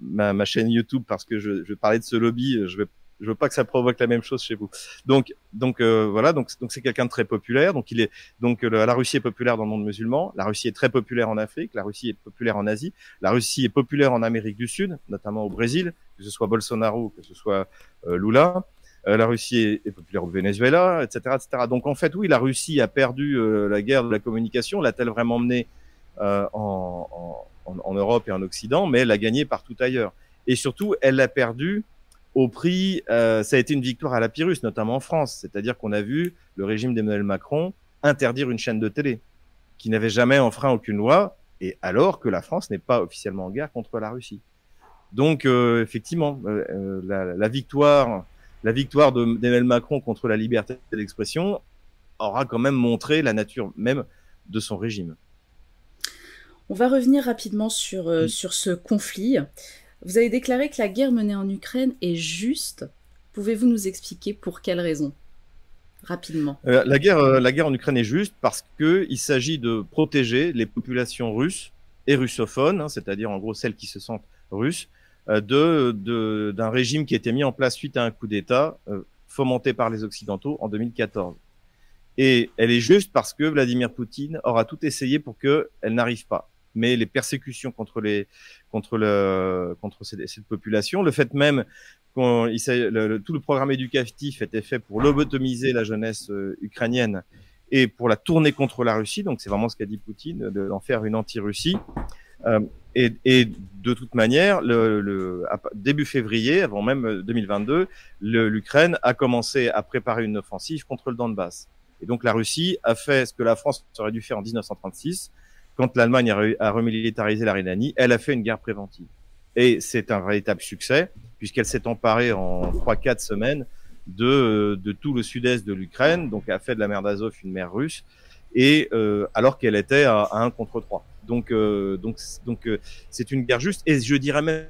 ma, ma chaîne YouTube parce que je, je parlais de ce lobby, je vais je veux pas que ça provoque la même chose chez vous. Donc, donc euh, voilà, donc donc c'est quelqu'un de très populaire. Donc il est donc la Russie est populaire dans le monde musulman. La Russie est très populaire en Afrique. La Russie est populaire en Asie. La Russie est populaire en Amérique du Sud, notamment au Brésil, que ce soit Bolsonaro, que ce soit euh, Lula. Euh, la Russie est, populaire au Venezuela, etc., etc. Donc en fait, oui, la Russie a perdu euh, la guerre de la communication. L'a-t-elle vraiment menée en, en, en, Europe et en Occident? Mais elle l'a gagnée partout ailleurs. Et surtout, elle l'a perdue au prix. ça a été une victoire à la Pyrrhus, notamment en France. C'est-à-dire qu'on a vu le régime d'Emmanuel Macron interdire une chaîne de télé qui n'avait jamais enfreint aucune loi, et alors que la France n'est pas officiellement en guerre contre la Russie. Donc effectivement, la, la victoire la victoire d'Emmanuel Macron contre la liberté d'expression aura quand même montré la nature même de son régime. On va revenir rapidement euh, sur ce conflit. Vous avez déclaré que la guerre menée en Ukraine est juste. Pouvez-vous nous expliquer pour quelles raisons Rapidement. Euh, la, guerre, euh, la guerre en Ukraine est juste parce qu'il s'agit de protéger les populations russes et russophones, hein, c'est-à-dire en gros celles qui se sentent russes, euh, de d'un régime qui a été mis en place suite à un coup d'État fomenté par les Occidentaux en 2014. Et elle est juste parce que Vladimir Poutine aura tout essayé pour qu'elle n'arrive pas. Mais les persécutions contre les contre le contre cette, population, le fait même qu'on tout le programme éducatif était fait pour lobotomiser la jeunesse euh, ukrainienne et pour la tourner contre la Russie. Donc c'est vraiment ce qu'a dit Poutine, d'en faire une anti-Russie. Euh, et, et, de toute manière, le, le, début février, avant même 2022, l'Ukraine a commencé à préparer une offensive contre le Donbass. Et donc la Russie a fait ce que la France aurait dû faire en 1936, quand l'Allemagne a, remilitarisé la Rhénanie, elle a fait une guerre préventive. Et c'est un véritable succès, puisqu'elle s'est emparée en 3-4 semaines de, de tout le sud-est de l'Ukraine, donc a fait de la mer d'Azov une mer russe, et euh, alors qu'elle était à, à 1 contre 3. Donc, euh, donc, donc, euh, c'est une guerre juste. Et je dirais même,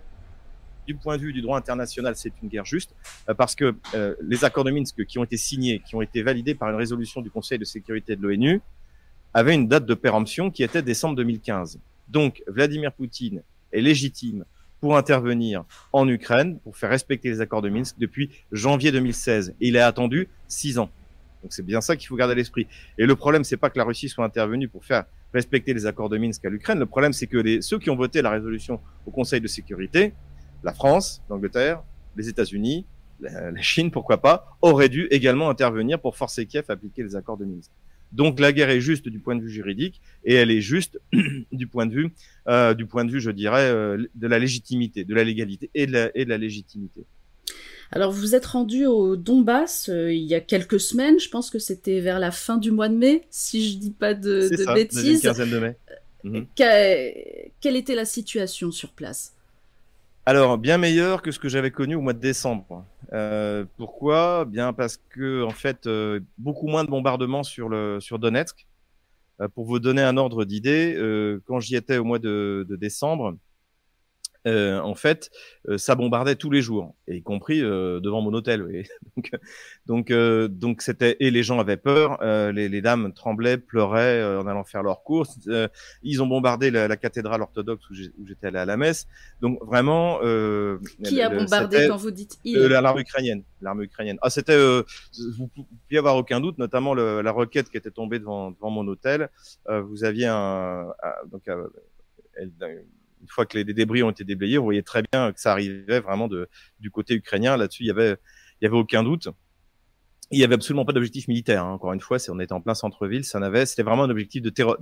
du point de vue du droit international, c'est une guerre juste euh, parce que les accords de Minsk qui ont été signés, qui ont été validés par une résolution du Conseil de sécurité de l'ONU, avaient une date de péremption qui était décembre 2015. Donc, Vladimir Poutine est légitime pour intervenir en Ukraine pour faire respecter les accords de Minsk depuis janvier 2016. Et il a attendu six ans. Donc c'est bien ça qu'il faut garder à l'esprit. Et le problème, c'est pas que la Russie soit intervenue pour faire respecter les accords de Minsk à l'Ukraine. Le problème, c'est que ceux qui ont voté la résolution au Conseil de sécurité, la France, l'Angleterre, les États-Unis, la, Chine, pourquoi pas, auraient dû également intervenir pour forcer Kiev à appliquer les accords de Minsk. Donc la guerre est juste du point de vue juridique et elle est juste du point de vue, euh, du point de vue, je dirais, euh, de la légitimité, de la légalité et de la, et de la légitimité. Alors vous êtes rendu au Donbass euh, il y a quelques semaines, je pense que c'était vers la fin du mois de mai, si je dis pas de, de ça, bêtises. Une de mai. Mmh. Que, quelle était la situation sur place? Alors, bien meilleur que ce que j'avais connu au mois de décembre. Euh, pourquoi? Bien parce que, en fait, euh, beaucoup moins de bombardements sur le sur Donetsk. Euh, pour vous donner un ordre d'idée, euh, quand j'y étais au mois de, de décembre, euh, en fait, euh, ça bombardait tous les jours, y compris euh, devant mon hôtel. donc, donc, donc c'était et les gens avaient peur, les, les, dames tremblaient, pleuraient en allant faire leurs courses. ils ont bombardé la, cathédrale orthodoxe où j'étais allé à la messe. Donc vraiment. Qui a bombardé quand vous dites il L'arme ukrainienne, l'arme ukrainienne. Ah, c'était. vous, ne pouviez avoir aucun doute, notamment le, la roquette qui était tombée devant, devant mon hôtel. vous aviez un, donc une fois que les, débris ont été déblayés, vous voyez très bien que ça arrivait vraiment du côté ukrainien. Là-dessus, il y avait, il y avait aucun doute. Il y avait absolument pas d'objectif militaire. Hein. Encore une fois, on était en plein centre-ville, ça n'avait, c'était vraiment un objectif de terreur,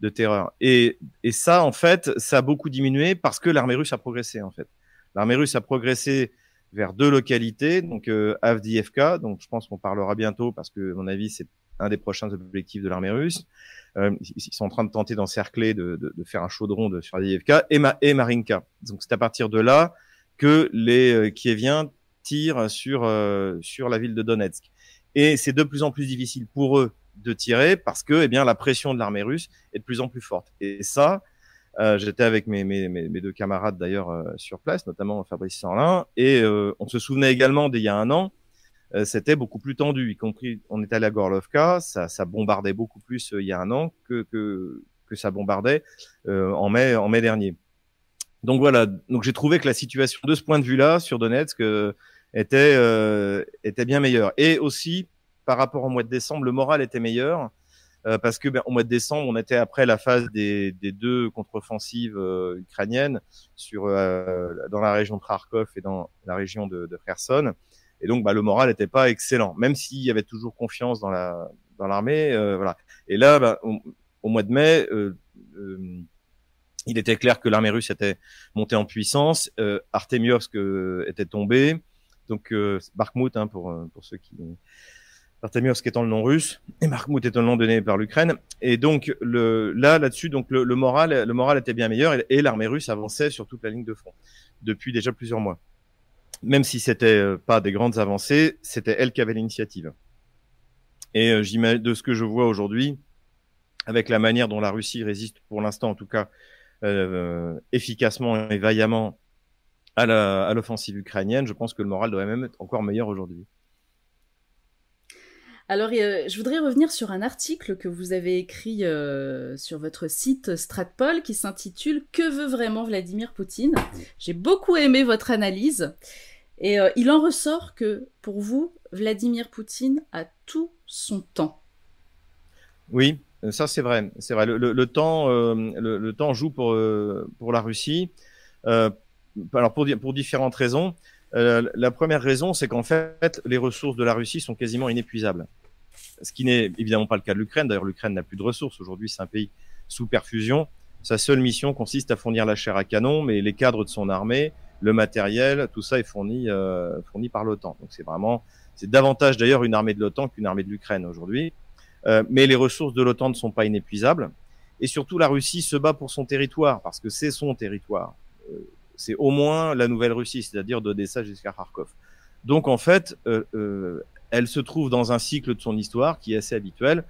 de terreur, et ça, en fait, ça a beaucoup diminué parce que l'armée russe a progressé, en fait. L'armée russe a progressé vers deux localités, donc euh, Avdiivka, donc je pense qu'on parlera bientôt parce que, à mon avis, c'est un des prochains objectifs de l'armée russe. Euh, ils sont en train de tenter d'encercler, de, de, de, faire un chaudron de, sur Avdiivka et, et Marinka. Donc c'est à partir de là que les euh, Kieviens tirent sur euh, sur la ville de Donetsk. Et c'est de plus en plus difficile pour eux de tirer parce que eh bien la pression de l'armée russe est de plus en plus forte. Et ça, euh, j'étais avec mes, mes, mes, deux camarades d'ailleurs euh, sur place, notamment Fabrice Sorlin, et on se souvenait également d'il y a un an euh, c'était beaucoup plus tendu, y compris on est allé à Gorlovka, ça, ça bombardait beaucoup plus euh, il y a un an que, que, que ça bombardait euh, en mai en mai dernier. Donc voilà, donc j'ai trouvé que la situation de ce point de vue-là sur Donetsk était était bien meilleure. Et aussi par rapport au mois de décembre, le moral était meilleur parce que ben, au mois de décembre, on était après la phase des, des deux contre-offensives ukrainiennes sur dans la région de Kharkov et dans la région de, de Kherson. Et donc, bah, le moral n'était pas excellent, même s'il y avait toujours confiance dans la dans l'armée. Euh, voilà. Et là, bah, au, mois de mai, euh, euh, il était clair que l'armée russe était montée en puissance. Euh, Artemiovsk était tombé. Donc, euh, Bakhmut, hein, pour pour ceux qui Artemiovsk étant le nom russe et Bakhmut étant le nom donné par l'Ukraine. Et donc le, là, là-dessus, donc le, moral, le moral était bien meilleur et l'armée russe avançait sur toute la ligne de front depuis déjà plusieurs mois même si c'était euh, pas des grandes avancées, c'était elle qui avait l'initiative. Et euh, de ce que je vois aujourd'hui, avec la manière dont la Russie résiste, pour l'instant en tout cas, euh, efficacement et vaillamment à l'offensive ukrainienne, je pense que le moral doit même être encore meilleur aujourd'hui. Alors, je voudrais revenir sur un article que vous avez écrit sur votre site Stratpol qui s'intitule Que veut vraiment Vladimir Poutine? J'ai beaucoup aimé votre analyse. Et euh, il en ressort que, pour vous, Vladimir Poutine a tout son temps. Oui, ça c'est vrai. C'est vrai. Le, temps, euh, le, temps joue pour euh, pour la Russie. alors pour pour différentes raisons. La première raison, c'est qu'en fait, les ressources de la Russie sont quasiment inépuisables. Ce qui n'est évidemment pas le cas de l'Ukraine. D'ailleurs, l'Ukraine n'a plus de ressources. Aujourd'hui, c'est un pays sous perfusion. Sa seule mission consiste à fournir la chair à canon, mais les cadres de son armée, le matériel, tout ça est fourni, euh, par l'OTAN. Donc c'est vraiment, c'est davantage d'ailleurs une armée de l'OTAN qu'une armée de l'Ukraine aujourd'hui. Euh, mais les ressources de l'OTAN ne sont pas inépuisables. Et surtout, la Russie se bat pour son territoire, parce que c'est son territoire. Euh, c'est au moins la nouvelle Russie, c'est-à-dire d'Odessa jusqu'à Kharkov. Donc en fait, euh, euh, elle se trouve dans un cycle de son histoire qui est assez habituel,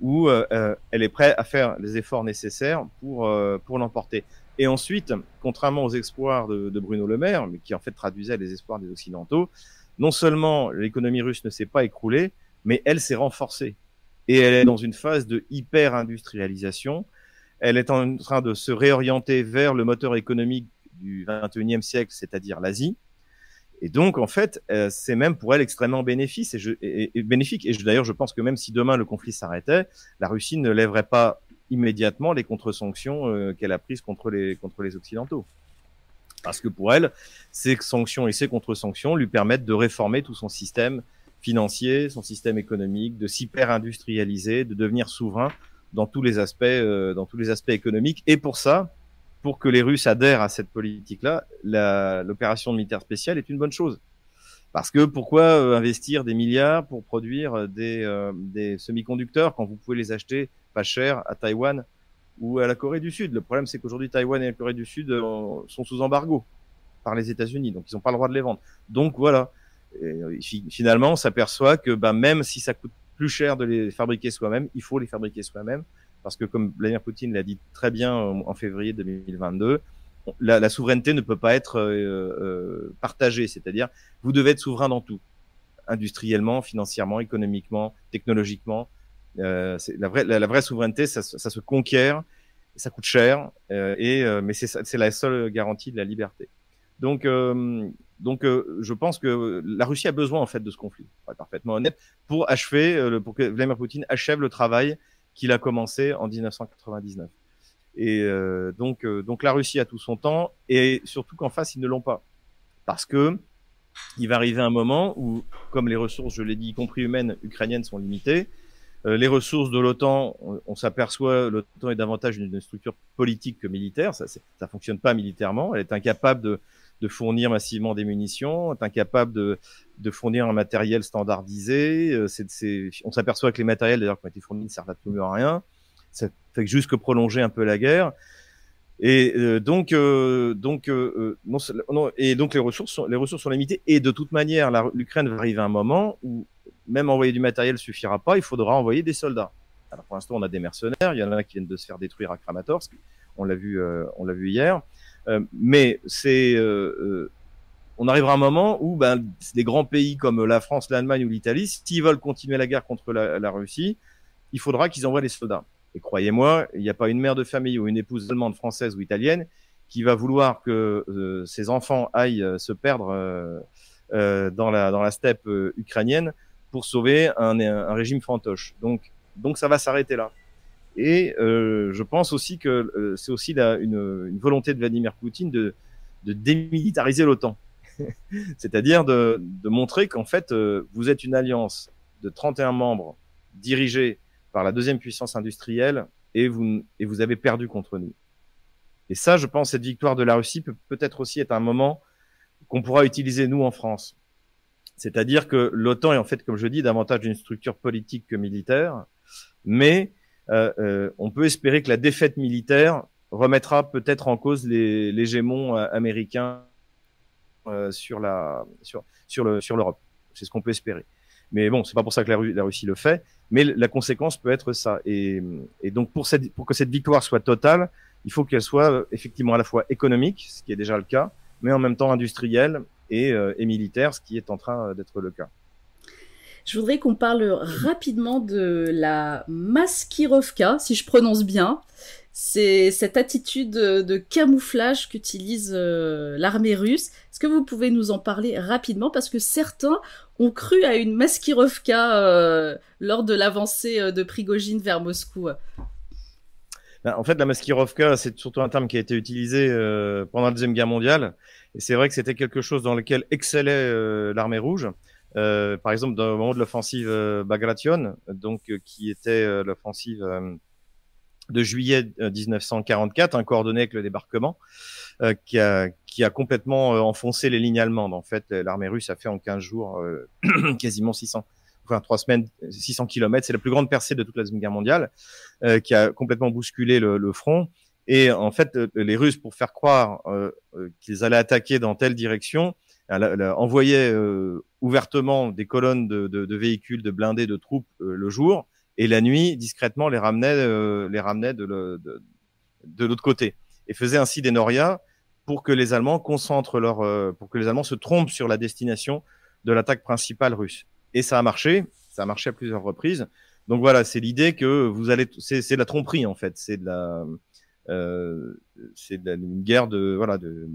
où elle est prête à faire les efforts nécessaires pour, pour l'emporter. Et ensuite, contrairement aux espoirs de, Bruno Le Maire, mais qui en fait traduisait les espoirs des Occidentaux, non seulement l'économie russe ne s'est pas écroulée, mais elle s'est renforcée. Et elle est dans une phase de hyper-industrialisation. Elle est en train de se réorienter vers le moteur économique du 21e siècle, c'est-à-dire l'Asie. Et donc, en fait, euh, c'est même pour elle extrêmement bénéfique. Et, d'ailleurs, je pense que même si demain le conflit s'arrêtait, la Russie ne lèverait pas immédiatement les contre-sanctions euh, qu'elle a prises contre les, contre les Occidentaux. Parce que pour elle, ces sanctions et ces contre-sanctions lui permettent de réformer tout son système financier, son système économique, de s'hyper-industrialiser, de devenir souverain dans tous les aspects, euh, dans tous les aspects économiques. Et pour ça, pour que les Russes adhèrent à cette politique-là, l'opération militaire spéciale est une bonne chose. Parce que pourquoi euh, investir des milliards pour produire des, des semi-conducteurs quand vous pouvez les acheter pas cher à Taïwan ou à la Corée du Sud? Le problème, c'est qu'aujourd'hui, Taïwan et la Corée du Sud euh, sont sous embargo par les États-Unis, donc ils n'ont pas le droit de les vendre. Donc voilà. Euh, finalement, on s'aperçoit que bah, même si ça coûte plus cher de les fabriquer soi-même, il faut les fabriquer soi-même, parce que comme Vladimir Poutine l'a dit très bien en février 2022, la, souveraineté ne peut pas être partagée, c'est-à-dire vous devez être souverain dans tout, industriellement, financièrement, économiquement, technologiquement. la, vraie, la, vraie souveraineté, ça, ça se conquiert, ça coûte cher, et mais c'est la seule garantie de la liberté. Donc, euh, donc euh, je pense que la Russie a besoin en fait de ce conflit, pour être parfaitement honnête, pour achever, euh, pour que Vladimir Poutine achève le travail qu'il a commencé en 1999. Et donc, donc la Russie a tout son temps, et surtout qu'en face ils ne l'ont pas, parce que il va arriver un moment où, comme les ressources, je l'ai dit, y compris humaines, ukrainiennes, sont limitées, les ressources de l'OTAN, on, s'aperçoit, l'OTAN est davantage une, structure politique que militaire. Ça, ça fonctionne pas militairement. Elle est incapable de, de fournir massivement des munitions, est incapable de, de fournir un matériel standardisé. Euh, on s'aperçoit que les matériels d'ailleurs qui ont été fournis ne servent absolument à rien. Ça fait juste que prolonger un peu la guerre. Et euh, donc, euh, donc, et donc les ressources, sont, les ressources sont limitées. Et de toute manière, l'Ukraine va arriver à un moment où même envoyer du matériel suffira pas. Il faudra envoyer des soldats. Alors pour l'instant, on a des mercenaires. Il y en a qui viennent de se faire détruire à Kramatorsk. On l'a vu, on l'a vu hier. Mais c'est on arrivera à un moment où ben, des grands pays comme la France, l'Allemagne ou l'Italie, s'ils veulent continuer la guerre contre la, Russie, il faudra qu'ils envoient des soldats. Et croyez-moi, il n'y a pas une mère de famille ou une épouse allemande, française ou italienne qui va vouloir que euh, ses enfants aillent se perdre euh, dans, la, dans la steppe ukrainienne pour sauver un, régime fantoche. Donc, donc ça va s'arrêter là. Et euh, je pense aussi que euh, c'est aussi une, volonté de Vladimir Poutine de démilitariser l'OTAN. C'est-à-dire de, de, montrer qu'en fait, euh, vous êtes une alliance de 31 membres dirigée par la deuxième puissance industrielle et vous, et vous avez perdu contre nous. Et ça, je pense, cette victoire de la Russie peut peut-être aussi être un moment qu'on pourra utiliser nous en France. C'est-à-dire que l'OTAN est en fait, comme je dis, davantage une structure politique que militaire, mais euh, euh, on peut espérer que la défaite militaire remettra peut-être en cause les, les gémons euh, américains sur la sur sur le sur l'Europe. C'est ce qu'on peut espérer. Mais bon, c'est pas pour ça que la, Russie le fait. Mais la conséquence peut être ça. Et, et donc pour cette pour que cette victoire soit totale, il faut qu'elle soit effectivement à la fois économique, ce qui est déjà le cas, mais en même temps industrielle et, et militaire, ce qui est en train d'être le cas. Je voudrais qu'on parle rapidement de la maskirovka, si je prononce bien. C'est cette attitude de camouflage qu'utilise euh, l'armée russe. Est-ce que vous pouvez nous en parler rapidement? Parce que certains ont cru à une maskirovka euh, lors de l'avancée euh, de Prigogine vers Moscou. Ben, en fait, la maskirovka, c'est surtout un terme qui a été utilisé pendant la Deuxième Guerre mondiale. Et c'est vrai que c'était quelque chose dans lequel excellait l'armée rouge. Euh, par exemple, dans le moment de l'offensive euh, Bagration, donc euh, qui était l'offensive de juillet 1944, un coordonné avec le débarquement, qui, a, qui a complètement enfoncé les lignes allemandes. En fait, l'armée russe a fait en 15 jours quasiment 600, enfin trois semaines, 600 kilomètres. C'est la plus grande percée de toute la Deuxième Guerre mondiale, qui a complètement bousculé le, front. Et en fait, les Russes, pour faire croire qu'ils allaient attaquer dans telle direction, envoyaient ouvertement des colonnes de, de, de, véhicules, de blindés, de troupes euh, le jour, et la nuit, discrètement, les ramenait, euh, les ramenait de, de, de l'autre côté, et faisait ainsi des norias pour que les Allemands concentrent leur, euh, pour que les Allemands se trompent sur la destination de l'attaque principale russe. Et ça a marché, ça a marché à plusieurs reprises. Donc voilà, c'est l'idée que vous allez, c'est, de la tromperie en fait, c'est de la, euh, c'est une guerre de, voilà, de,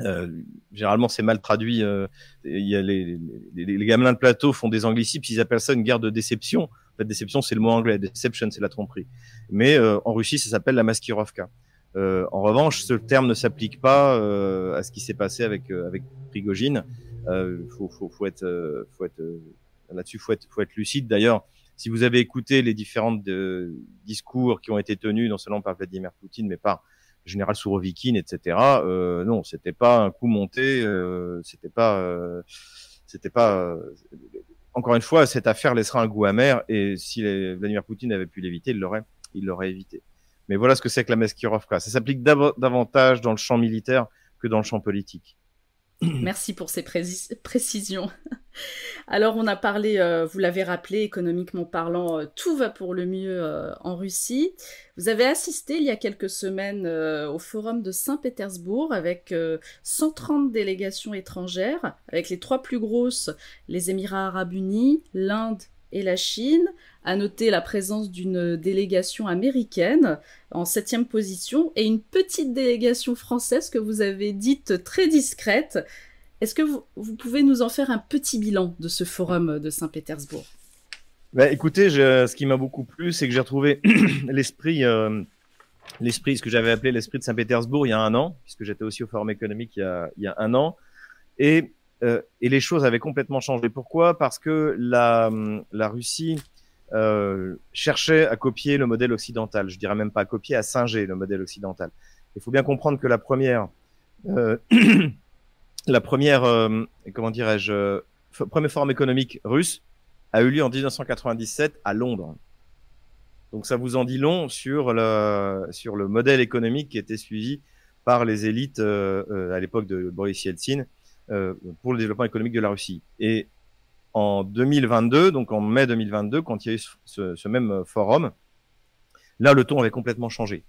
euh, généralement, c'est mal traduit. Euh, y a les, les, les, gamelins de plateau font des anglicismes, ils appellent ça une guerre de déception. En fait, déception, c'est le mot anglais. Deception, c'est la tromperie. Mais euh, en Russie, ça s'appelle la maskirovka. Euh, en revanche, ce terme ne s'applique pas à ce qui s'est passé avec avec Prigogine. faut, faut, faut être, faut être là-dessus, faut être, faut être lucide. D'ailleurs, si vous avez écouté les différents discours qui ont été tenus, non seulement par Vladimir Poutine, mais par général Sourovikine, etc. Euh, non, c'était pas un coup monté, euh, c'était pas, euh, c'était pas. Euh, encore une fois, cette affaire laissera un goût amer et si Vladimir Poutine avait pu l'éviter, il l'aurait, il l'aurait évité. Mais voilà ce que c'est que la Meskirovka. Ça s'applique davantage dans le champ militaire que dans le champ politique. Merci pour ces précisions. Alors on a parlé, euh, vous l'avez rappelé, économiquement parlant, euh, tout va pour le mieux euh, en Russie. Vous avez assisté il y a quelques semaines au forum de Saint-Pétersbourg avec 130 délégations étrangères, avec les trois plus grosses, les Émirats arabes unis, l'Inde et la Chine. À noter la présence d'une délégation américaine en septième position et une petite délégation française que vous avez dite très discrète est-ce que vous, pouvez nous en faire un petit bilan de ce forum de Saint-Pétersbourg? Bah, Écoutez, ce qui m'a beaucoup plu, c'est que j'ai retrouvé l'esprit, euh, l'esprit, ce que j'avais appelé l'esprit de Saint-Pétersbourg il y a un an, puisque j'étais aussi au forum économique il y a, un an. Et, euh, et les choses avaient complètement changé. Pourquoi? Parce que la, Russie cherchait à copier le modèle occidental. Je dirais même pas à copier, à singer le modèle occidental. Il faut bien comprendre que la première euh, la première, euh, comment dirais-je, euh, première forme économique russe a eu lieu en 1997 à Londres. Donc ça vous en dit long sur le, sur le modèle économique qui était suivi par les élites euh, à l'époque de Boris Yeltsin pour le développement économique de la Russie. Et en 2022, donc en mai 2022, quand il y a eu ce, ce même forum, là le ton avait complètement changé.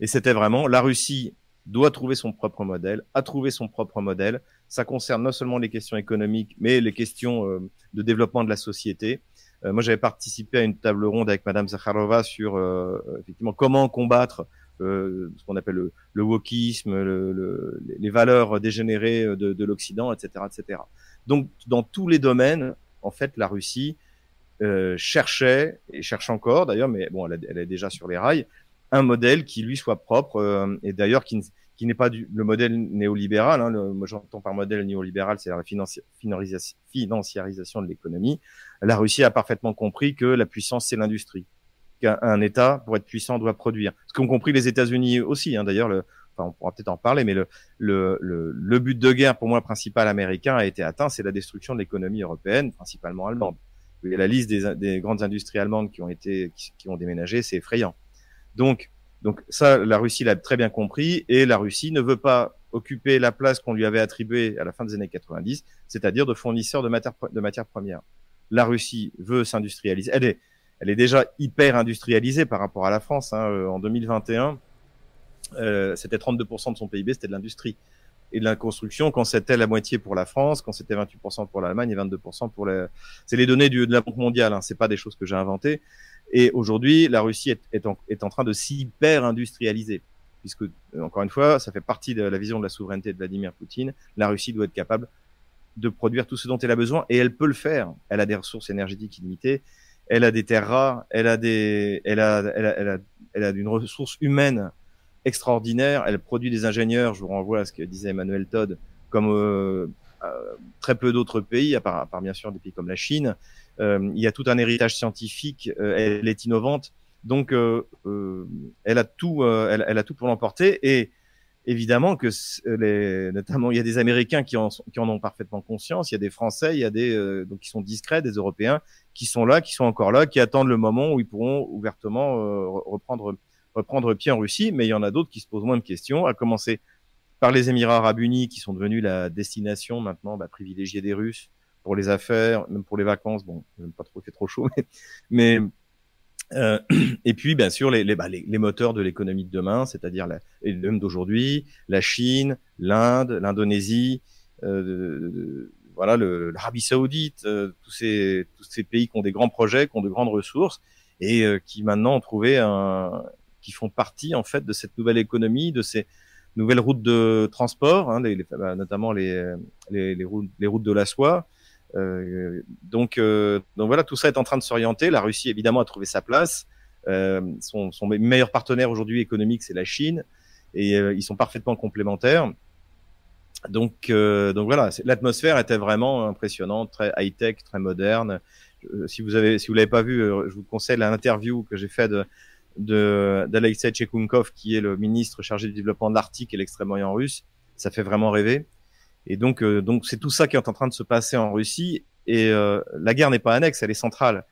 Et c'était vraiment la Russie doit trouver son propre modèle, a trouvé son propre modèle. Ça concerne non seulement les questions économiques, mais les questions euh, de développement de la société. Euh, moi, j'avais participé à une table ronde avec Madame Zakharova sur euh, effectivement comment combattre ce qu'on appelle le, le wokisme, le, les valeurs dégénérées de, de l'Occident, etc., etc. Donc, dans tous les domaines, en fait, la Russie cherchait et cherche encore d'ailleurs, mais bon, elle, est déjà sur les rails, un modèle qui lui soit propre et d'ailleurs qui, n'est pas du, le modèle néolibéral. Hein, moi, j'entends par modèle néolibéral, c'est la financiarisation de l'économie. La Russie a parfaitement compris que la puissance, c'est l'industrie. Qu'un État, pour être puissant, doit produire. Ce qu'ont compris les États-Unis aussi. Hein, D'ailleurs, le, on pourra peut-être en parler, mais le, but de guerre, pour moi, principal américain a été atteint, c'est la destruction de l'économie européenne, principalement allemande. La liste des, des, grandes industries allemandes qui ont été, qui, ont déménagé, c'est effrayant. Donc, donc ça, la Russie l'a très bien compris et la Russie ne veut pas occuper la place qu'on lui avait attribuée à la fin des années 90, c'est-à-dire de fournisseur de matières, de matières premières. La Russie veut s'industrialiser. Elle est, elle est déjà hyper industrialisée par rapport à la France. Hein. Euh, en 2021, euh, c'était 32% de son PIB, c'était de l'industrie et de la construction. Quand c'était la moitié pour la France, quand c'était 28% pour l'Allemagne et 22% pour les. C'est les données du, de la Banque mondiale. Hein. C'est pas des choses que j'ai inventées. Et aujourd'hui, la Russie est, est, en, est, en, train de s'hyper-industrialiser, puisque, euh, encore une fois, ça fait partie de la vision de la souveraineté de Vladimir Poutine. La Russie doit être capable de produire tout ce dont elle a besoin, et elle peut le faire. Elle a des ressources énergétiques illimitées, elle a des terres rares, elle a des, elle a, elle a, elle a, elle a une ressource humaine extraordinaire. Elle produit des ingénieurs. Je vous renvoie à ce que disait Emmanuel Todd, comme euh, euh, très peu d'autres pays, à part, à part, bien sûr des pays comme la Chine. Euh, il y a tout un héritage scientifique. Euh, elle est innovante, donc euh, elle a tout, elle, elle, a tout pour l'emporter. Et évidemment que les, notamment il y a des Américains qui en, qui en ont parfaitement conscience. Il y a des Français, il y a des donc qui sont discrets, des Européens qui sont là, qui sont encore là, qui attendent le moment où ils pourront ouvertement reprendre reprendre pied en Russie. Mais il y en a d'autres qui se posent moins de questions, à commencer par les Émirats Arabes Unis, qui sont devenus la destination maintenant bah, privilégiée des Russes pour les affaires, même pour les vacances. Bon, même pas trop, il fait trop chaud, mais, euh, et puis bien sûr les, les, bah, les, les moteurs de l'économie de demain, c'est-à-dire même d'aujourd'hui, la Chine, l'Inde, l'Indonésie, euh, voilà, l'Arabie Saoudite, euh, tous ces tous ces pays qui ont des grands projets, qui ont de grandes ressources et euh, qui maintenant ont trouvé un, qui font partie en fait de cette nouvelle économie, de ces nouvelles routes de transport, hein, bah, notamment les, routes, de la soie, euh, donc, euh, donc voilà, tout ça est en train de s'orienter. La Russie, évidemment, a trouvé sa place. Euh, son, meilleur partenaire aujourd'hui économique, c'est la Chine, et ils sont parfaitement complémentaires. Donc, donc voilà, l'atmosphère était vraiment impressionnante, très high tech, très moderne. si vous avez, si vous l'avez pas vu, je vous conseille l'interview que j'ai fait de de d'Alexei Tchekunkov, qui est le ministre chargé du développement de l'Arctique et l'extrême-orient russe. Ça fait vraiment rêver. Et donc, euh, donc c'est tout ça qui est en train de se passer en Russie. Et euh, la guerre n'est pas annexe, elle est centrale.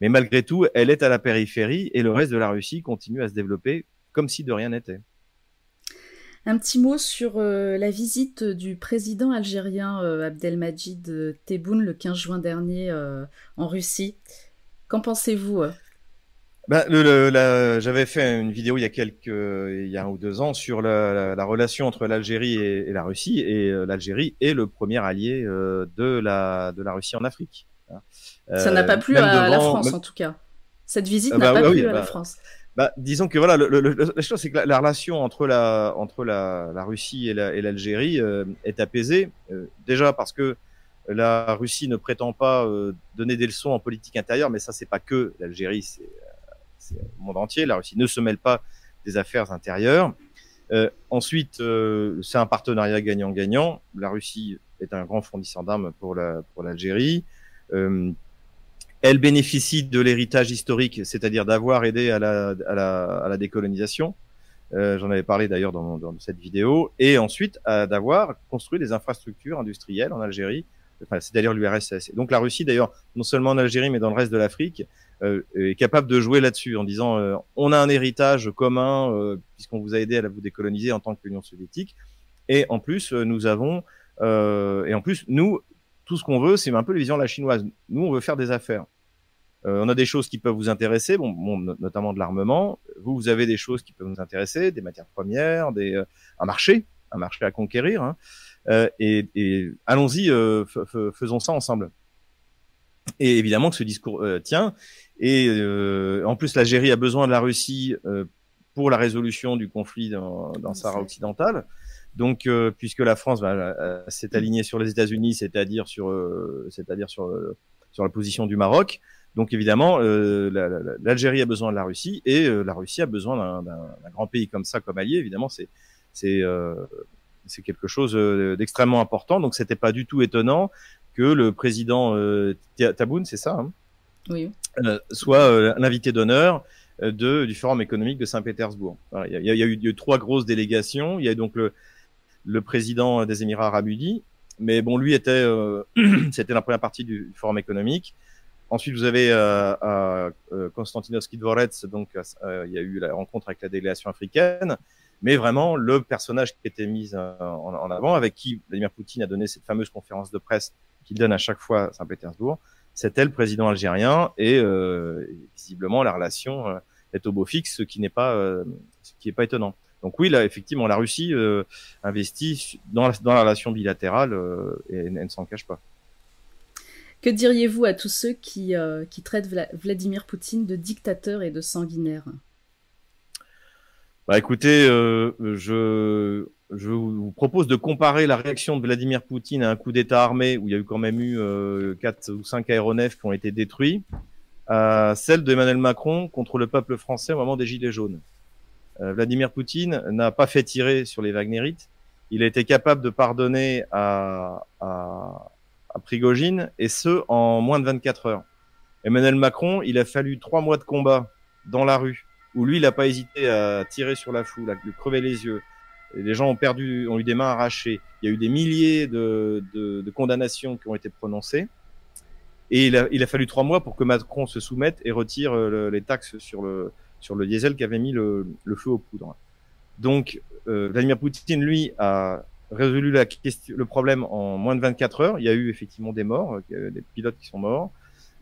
Mais malgré tout, elle est à la périphérie et le reste de la Russie continue à se développer comme si de rien n'était. Un petit mot sur la visite du président algérien Abdelmajid Tebboune le 15 juin dernier en Russie. Qu'en pensez-vous bah, le, J'avais fait une vidéo il y a quelques, il y a un ou deux ans sur la, la, relation entre l'Algérie et, la Russie, et euh, l'Algérie est le premier allié euh, de la de la Russie en Afrique. Hein. Ça n'a pas euh, plu à la France en tout cas. Cette visite ah n'a bah pas plu à la bah, France. Bah, disons que voilà, le, la chose c'est que la, relation entre la entre la, la Russie et l'Algérie est apaisée. déjà parce que la Russie ne prétend pas donner des leçons en politique intérieure, mais ça c'est pas que l'Algérie, c'est c'est le monde entier. La Russie ne se mêle pas des affaires intérieures. Euh, ensuite, euh, c'est un partenariat gagnant-gagnant. La Russie est un grand fournisseur d'armes pour la pour l'Algérie. Euh, elle bénéficie de l'héritage historique, c'est-à-dire d'avoir aidé à la, décolonisation. J'en avais parlé d'ailleurs dans, cette vidéo. Et ensuite, d'avoir construit des infrastructures industrielles en Algérie, enfin, c'est d'ailleurs l'URSS. Donc la Russie, d'ailleurs, non seulement en Algérie, mais dans le reste de l'Afrique, est capable de jouer là-dessus en disant euh, on a un héritage commun euh, puisqu'on vous a aidé à vous décoloniser en tant que l'Union soviétique. Et en plus nous avons et en plus nous tout ce qu'on veut c'est un peu la vision de la chinoise. Nous on veut faire des affaires. On a des choses qui peuvent vous intéresser bon, notamment de l'armement. Vous vous avez des choses qui peuvent nous intéresser des matières premières des un marché un marché à conquérir hein, et, et allons-y faisons ça ensemble et évidemment que ce discours tient et euh, en plus, l'Algérie a besoin de la Russie euh, pour la résolution du conflit dans, dans Sahara occidental. Donc, euh, puisque la France bah, s'est alignée sur les États-Unis, c'est-à-dire sur, c'est-à-dire sur, sur la position du Maroc. Donc, évidemment, l'Algérie a besoin de la Russie et la Russie a besoin d'un grand pays comme ça, comme allié. Évidemment, c'est c'est c'est quelque chose d'extrêmement important. Donc, c'était pas du tout étonnant que le président Taboun, c'est ça, hein, oui. Euh, soit euh, l'invité d'honneur euh, de, du Forum économique de Saint-Pétersbourg. Il y, a, y, a eu, trois grosses délégations. Il y a donc le, le président des Émirats arabes unis, mais bon, lui était, c'était la première partie du Forum économique. Ensuite, vous avez euh, euh, Konstantinos Kidvorets, donc il y a eu la rencontre avec la délégation africaine, mais vraiment le personnage qui était mis en, en, avant, avec qui Vladimir Poutine a donné cette fameuse conférence de presse qu'il donne à chaque fois à Saint-Pétersbourg, c'était le président algérien et euh, visiblement la relation euh, est au beau fixe, ce qui n'est pas, euh, ce qui est pas étonnant. Donc oui, là effectivement, la Russie investit dans la, dans la relation bilatérale et elle, ne s'en cache pas. Que diriez-vous à tous ceux qui, qui traitent Vladimir Poutine de dictateur et de sanguinaire? Bah écoutez, je je vous propose de comparer la réaction de Vladimir Poutine à un coup d'État armé où il y a eu quand même eu euh, 4 ou 5 aéronefs qui ont été détruits, à celle d'Emmanuel Macron contre le peuple français au moment des Gilets jaunes. Euh, Vladimir Poutine n'a pas fait tirer sur les Wagnerites. Il a été capable de pardonner à, à, à Prigogine et ce en moins de 24 heures. Emmanuel Macron, il a fallu trois mois de combat dans la rue où lui, il n'a pas hésité à tirer sur la foule, à lui crever les yeux, les gens ont perdu, ont eu des mains arrachées. Il y a eu des milliers de, de, de condamnations qui ont été prononcées. Et il a, il a, fallu trois mois pour que Macron se soumette et retire euh, les taxes sur le, sur le diesel qui avait mis le, le feu aux poudres. Donc, euh, Vladimir Poutine, lui, a résolu la question, le problème en moins de 24 heures. Il y a eu effectivement des morts, euh, des pilotes qui sont morts.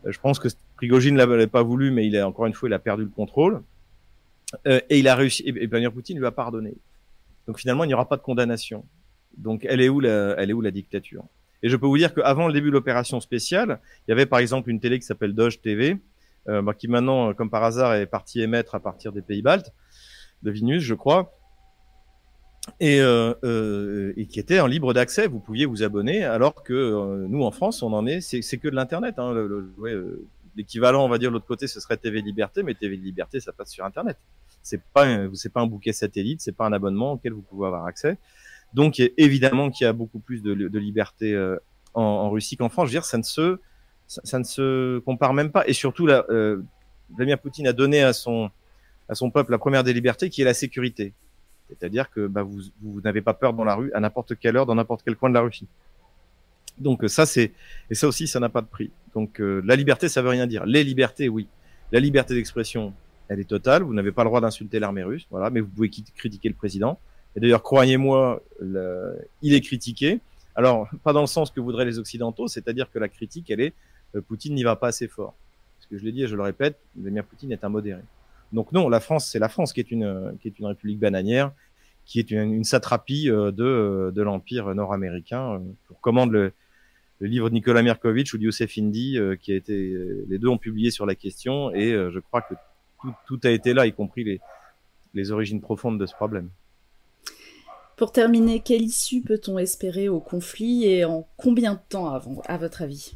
Euh, je pense que Prigogine l'avait pas voulu, mais il a encore une fois, il a perdu le contrôle. Euh, et il a réussi. Et Vladimir Poutine lui a pardonné. Donc finalement, il n'y aura pas de condamnation. Donc elle est où la, elle est où la dictature? Et je peux vous dire qu'avant le début de l'opération spéciale, il y avait par exemple une télé qui s'appelle Doge TV, euh, bah, qui maintenant, comme par hasard, est partie émettre à partir des pays baltes, de Vinus, je crois, et, euh, euh, et qui était en libre d'accès. Vous pouviez vous abonner, alors que euh, nous en France, on en est, c'est que de l'internet. Hein, L'équivalent, on va dire, de l'autre côté, ce serait TV Liberté, mais TV Liberté, ça passe sur Internet c'est pas c'est pas un bouquet satellite, c'est pas un abonnement auquel vous pouvez avoir accès. Donc évidemment qu'il y a beaucoup plus de, liberté euh, en, Russie qu'en France. Je veux dire, ça ne se ça, ne se compare même pas. Et surtout, euh, Vladimir Poutine a donné à son à son peuple la première des libertés, qui est la sécurité. C'est-à-dire que bah, vous, vous n'avez pas peur dans la rue à n'importe quelle heure, dans n'importe quel coin de la Russie. Donc ça c'est et ça aussi ça n'a pas de prix. Donc euh, la liberté ça veut rien dire. Les libertés oui. La liberté d'expression elle est totale. Vous n'avez pas le droit d'insulter l'armée russe, voilà, mais vous pouvez critiquer le président. Et d'ailleurs, croyez-moi, il est critiqué. Alors, pas dans le sens que voudraient les Occidentaux, c'est-à-dire que la critique, elle est, euh, Poutine n'y va pas assez fort. Parce que je l'ai dit et je le répète, Vladimir Poutine est un modéré. Donc non, la France, c'est la France qui est une, qui est une république bananière, qui est une, satrapie euh, de, de l'empire nord-américain. Je recommande le, le livre de Nicolas Mirkovitch ou de Youssef Indy, qui a été, les deux ont publié sur la question, et je crois que tout, tout a été là, y compris les, les origines profondes de ce problème. Pour terminer, quelle issue peut-on espérer au conflit et en combien de temps avant, à votre avis?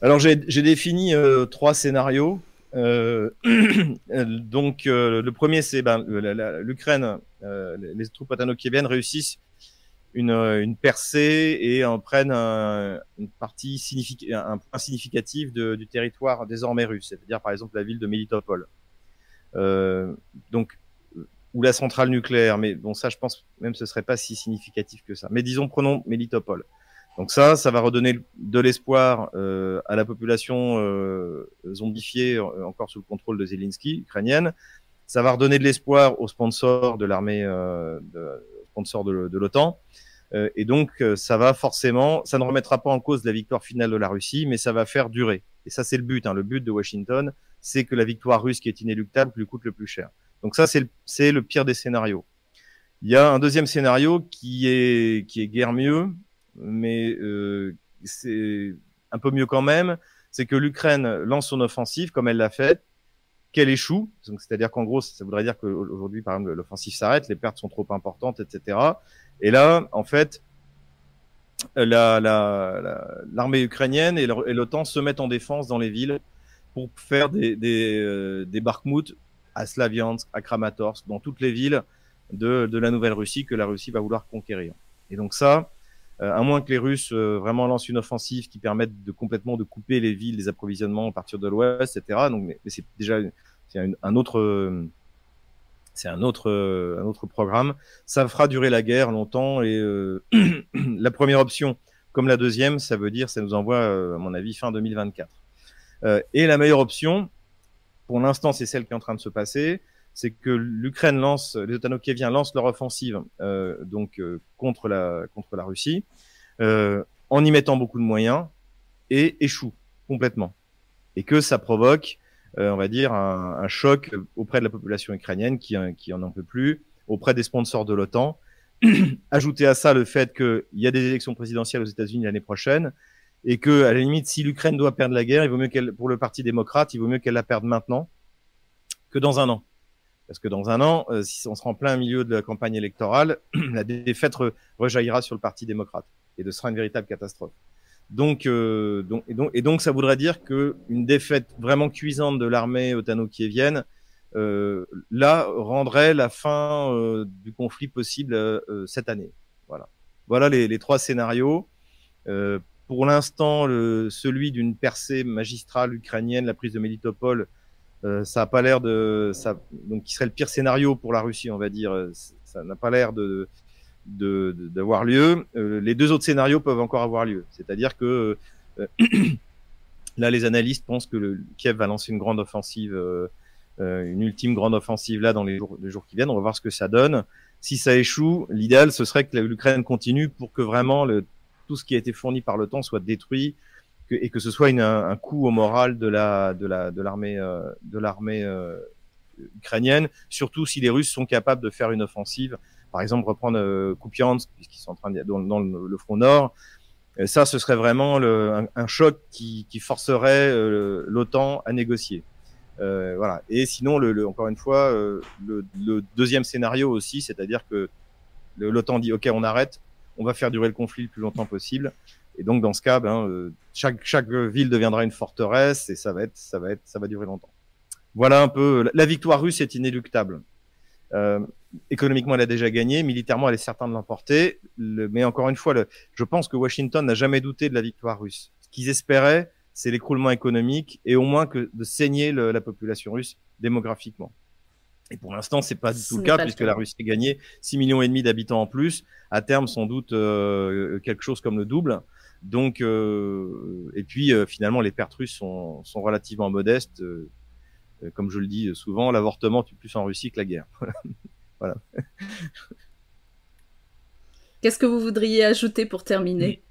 Alors j'ai défini euh, trois scénarios. Euh, donc euh, le premier c'est ben, l'Ukraine, les troupes otano-kieviennes réussissent une, une, percée et en prennent une partie significative, un point significatif de, du territoire désormais russe, c'est-à-dire par exemple la ville de Melitopol. donc ou la centrale nucléaire. Mais bon, ça, je pense même ce serait pas si significatif que ça. Mais disons, prenons Melitopol. Donc ça, ça va redonner de l'espoir euh, à la population euh, zombifiée euh, encore sous le contrôle de Zelensky, ukrainienne. Ça va redonner de l'espoir aux sponsors de l'armée, euh, de, sponsors de, de l'OTAN. Euh, et donc, euh, ça va forcément, ça ne remettra pas en cause la victoire finale de la Russie, mais ça va faire durer. Et ça, c'est le but. Hein. Le but de Washington, c'est que la victoire russe, qui est inéluctable, lui coûte le plus cher. Donc ça, c'est le, le pire des scénarios. Il y a un deuxième scénario qui est qui est guère mieux, mais euh, c'est un peu mieux quand même. C'est que l'Ukraine lance son offensive comme elle l'a fait, qu'elle échoue. C'est-à-dire qu'en gros, ça voudrait dire qu'aujourd'hui, par exemple, l'offensive s'arrête, les pertes sont trop importantes, etc. Et là, en fait, l'armée la, la, ukrainienne et l'OTAN se mettent en défense dans les villes pour faire des, des, euh, des à Slaviansk, à Kramatorsk, dans toutes les villes de, de la Nouvelle-Russie que la Russie va vouloir conquérir. Et donc ça, euh, à moins que les Russes euh, vraiment lancent une offensive qui permette de complètement de couper les villes, les approvisionnements à partir de l'Ouest, etc. Donc, mais, c'est déjà c'est un, autre c'est un autre un autre programme. Ça fera durer la guerre longtemps et euh, la première option, comme la deuxième, ça veut dire ça nous envoie à mon avis fin 2024. et la meilleure option, pour l'instant, c'est celle qui est en train de se passer. C'est que l'Ukraine lance, les Otano-Kieviens lancent leur offensive euh, donc euh, contre la contre la Russie, euh, en y mettant beaucoup de moyens et échoue complètement. Et que ça provoque, euh, on va dire, un, choc auprès de la population ukrainienne qui qui en en peut plus, auprès des sponsors de l'OTAN. Ajouter à ça le fait qu'il y a des élections présidentielles aux États-Unis l'année prochaine et que à la limite, si l'Ukraine doit perdre la guerre, il vaut mieux qu'elle, pour le Parti démocrate, il vaut mieux qu'elle la perde maintenant que dans un an. Parce que dans un an, euh, si on sera en plein milieu de la campagne électorale, la défaite rejaillira sur le Parti démocrate et ce sera une véritable catastrophe. Donc, euh, donc, et donc, ça voudrait dire que une défaite vraiment cuisante de l'armée otano-kievienne, euh, là, rendrait la fin euh, du conflit possible euh, cette année. Voilà. Voilà les, trois scénarios pour l'instant, celui d'une percée magistrale ukrainienne, la prise de Melitopol, euh, ça n'a pas l'air de, ça, donc qui serait le pire scénario pour la Russie, on va dire. Ça n'a pas l'air de d'avoir lieu. Euh, les deux autres scénarios peuvent encore avoir lieu. C'est-à-dire que euh, là, les analystes pensent que le Kiev va lancer une grande offensive, euh, une ultime grande offensive là dans les jours, les jours qui viennent. On va voir ce que ça donne. Si ça échoue, l'idéal ce serait que l'Ukraine continue pour que vraiment le tout ce qui a été fourni par l'OTAN soit détruit et que ce soit une, un, coup au moral de la de la de l'armée de l'armée ukrainienne, surtout si les Russes sont capables de faire une offensive, par exemple reprendre euh, Kupiansk puisqu'ils sont en train de dans, dans le, front nord. ça, ce serait vraiment le, un, choc qui, qui forcerait l'OTAN à négocier. Euh, voilà. Et sinon, le, le encore une fois, euh, le, le, deuxième scénario aussi, c'est-à-dire que l'OTAN dit OK, on arrête, on va faire durer le conflit le plus longtemps possible. Et donc dans ce cas, ben, euh, chaque chaque ville deviendra une forteresse et ça va être ça va être ça va durer longtemps. Voilà un peu. La victoire russe est inéluctable. Euh, économiquement, elle a déjà gagné. Militairement, elle est certaine de l'emporter. Mais encore une fois, le, je pense que Washington n'a jamais douté de la victoire russe. Ce qu'ils espéraient, c'est l'écroulement économique et au moins que de saigner le, la population russe démographiquement. Et pour l'instant, c'est pas du tout le cas puisque la Russie a gagné 6 millions et demi d'habitants en plus. À terme, sans doute euh, quelque chose comme le double. Donc, euh, et puis euh, finalement, les pertes russes sont, sont relativement modestes. Euh, comme je le dis souvent, l'avortement tue plus en Russie que la guerre. voilà. Qu'est-ce que vous voudriez ajouter pour terminer?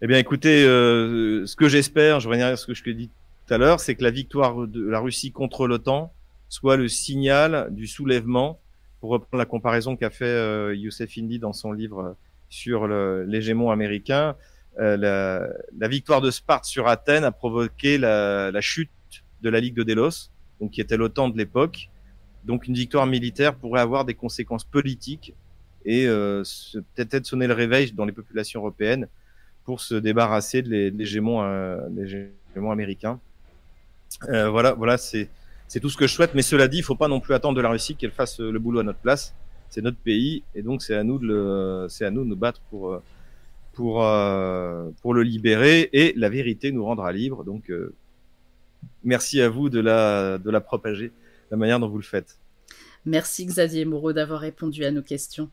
Eh bien, écoutez, euh, ce que j'espère, je reviens à ce que je dit tout à l'heure, c'est que la victoire de la Russie contre l'OTAN soit le signal du soulèvement, pour reprendre la comparaison qu'a fait euh, Youssef Indy dans son livre sur l'hégémon américain. Euh, la, la, victoire de Sparte sur Athènes a provoqué la, la chute de la Ligue de Délos, donc qui était l'OTAN de l'époque. Donc une victoire militaire pourrait avoir des conséquences politiques et euh, peut-être sonner le réveil dans les populations européennes pour se débarrasser de l'hégémon euh, américain. Euh, voilà, voilà, c'est tout ce que je souhaite. Mais cela dit, il faut pas non plus attendre de la Russie qu'elle fasse le boulot à notre place. C'est notre pays et donc c'est à nous de le, c'est à nous de nous battre pour euh, pour euh, pour le libérer et la vérité nous rendra libre. Donc euh, merci à vous de la de la propager, la manière dont vous le faites. Merci Xavier Moreau d'avoir répondu à nos questions.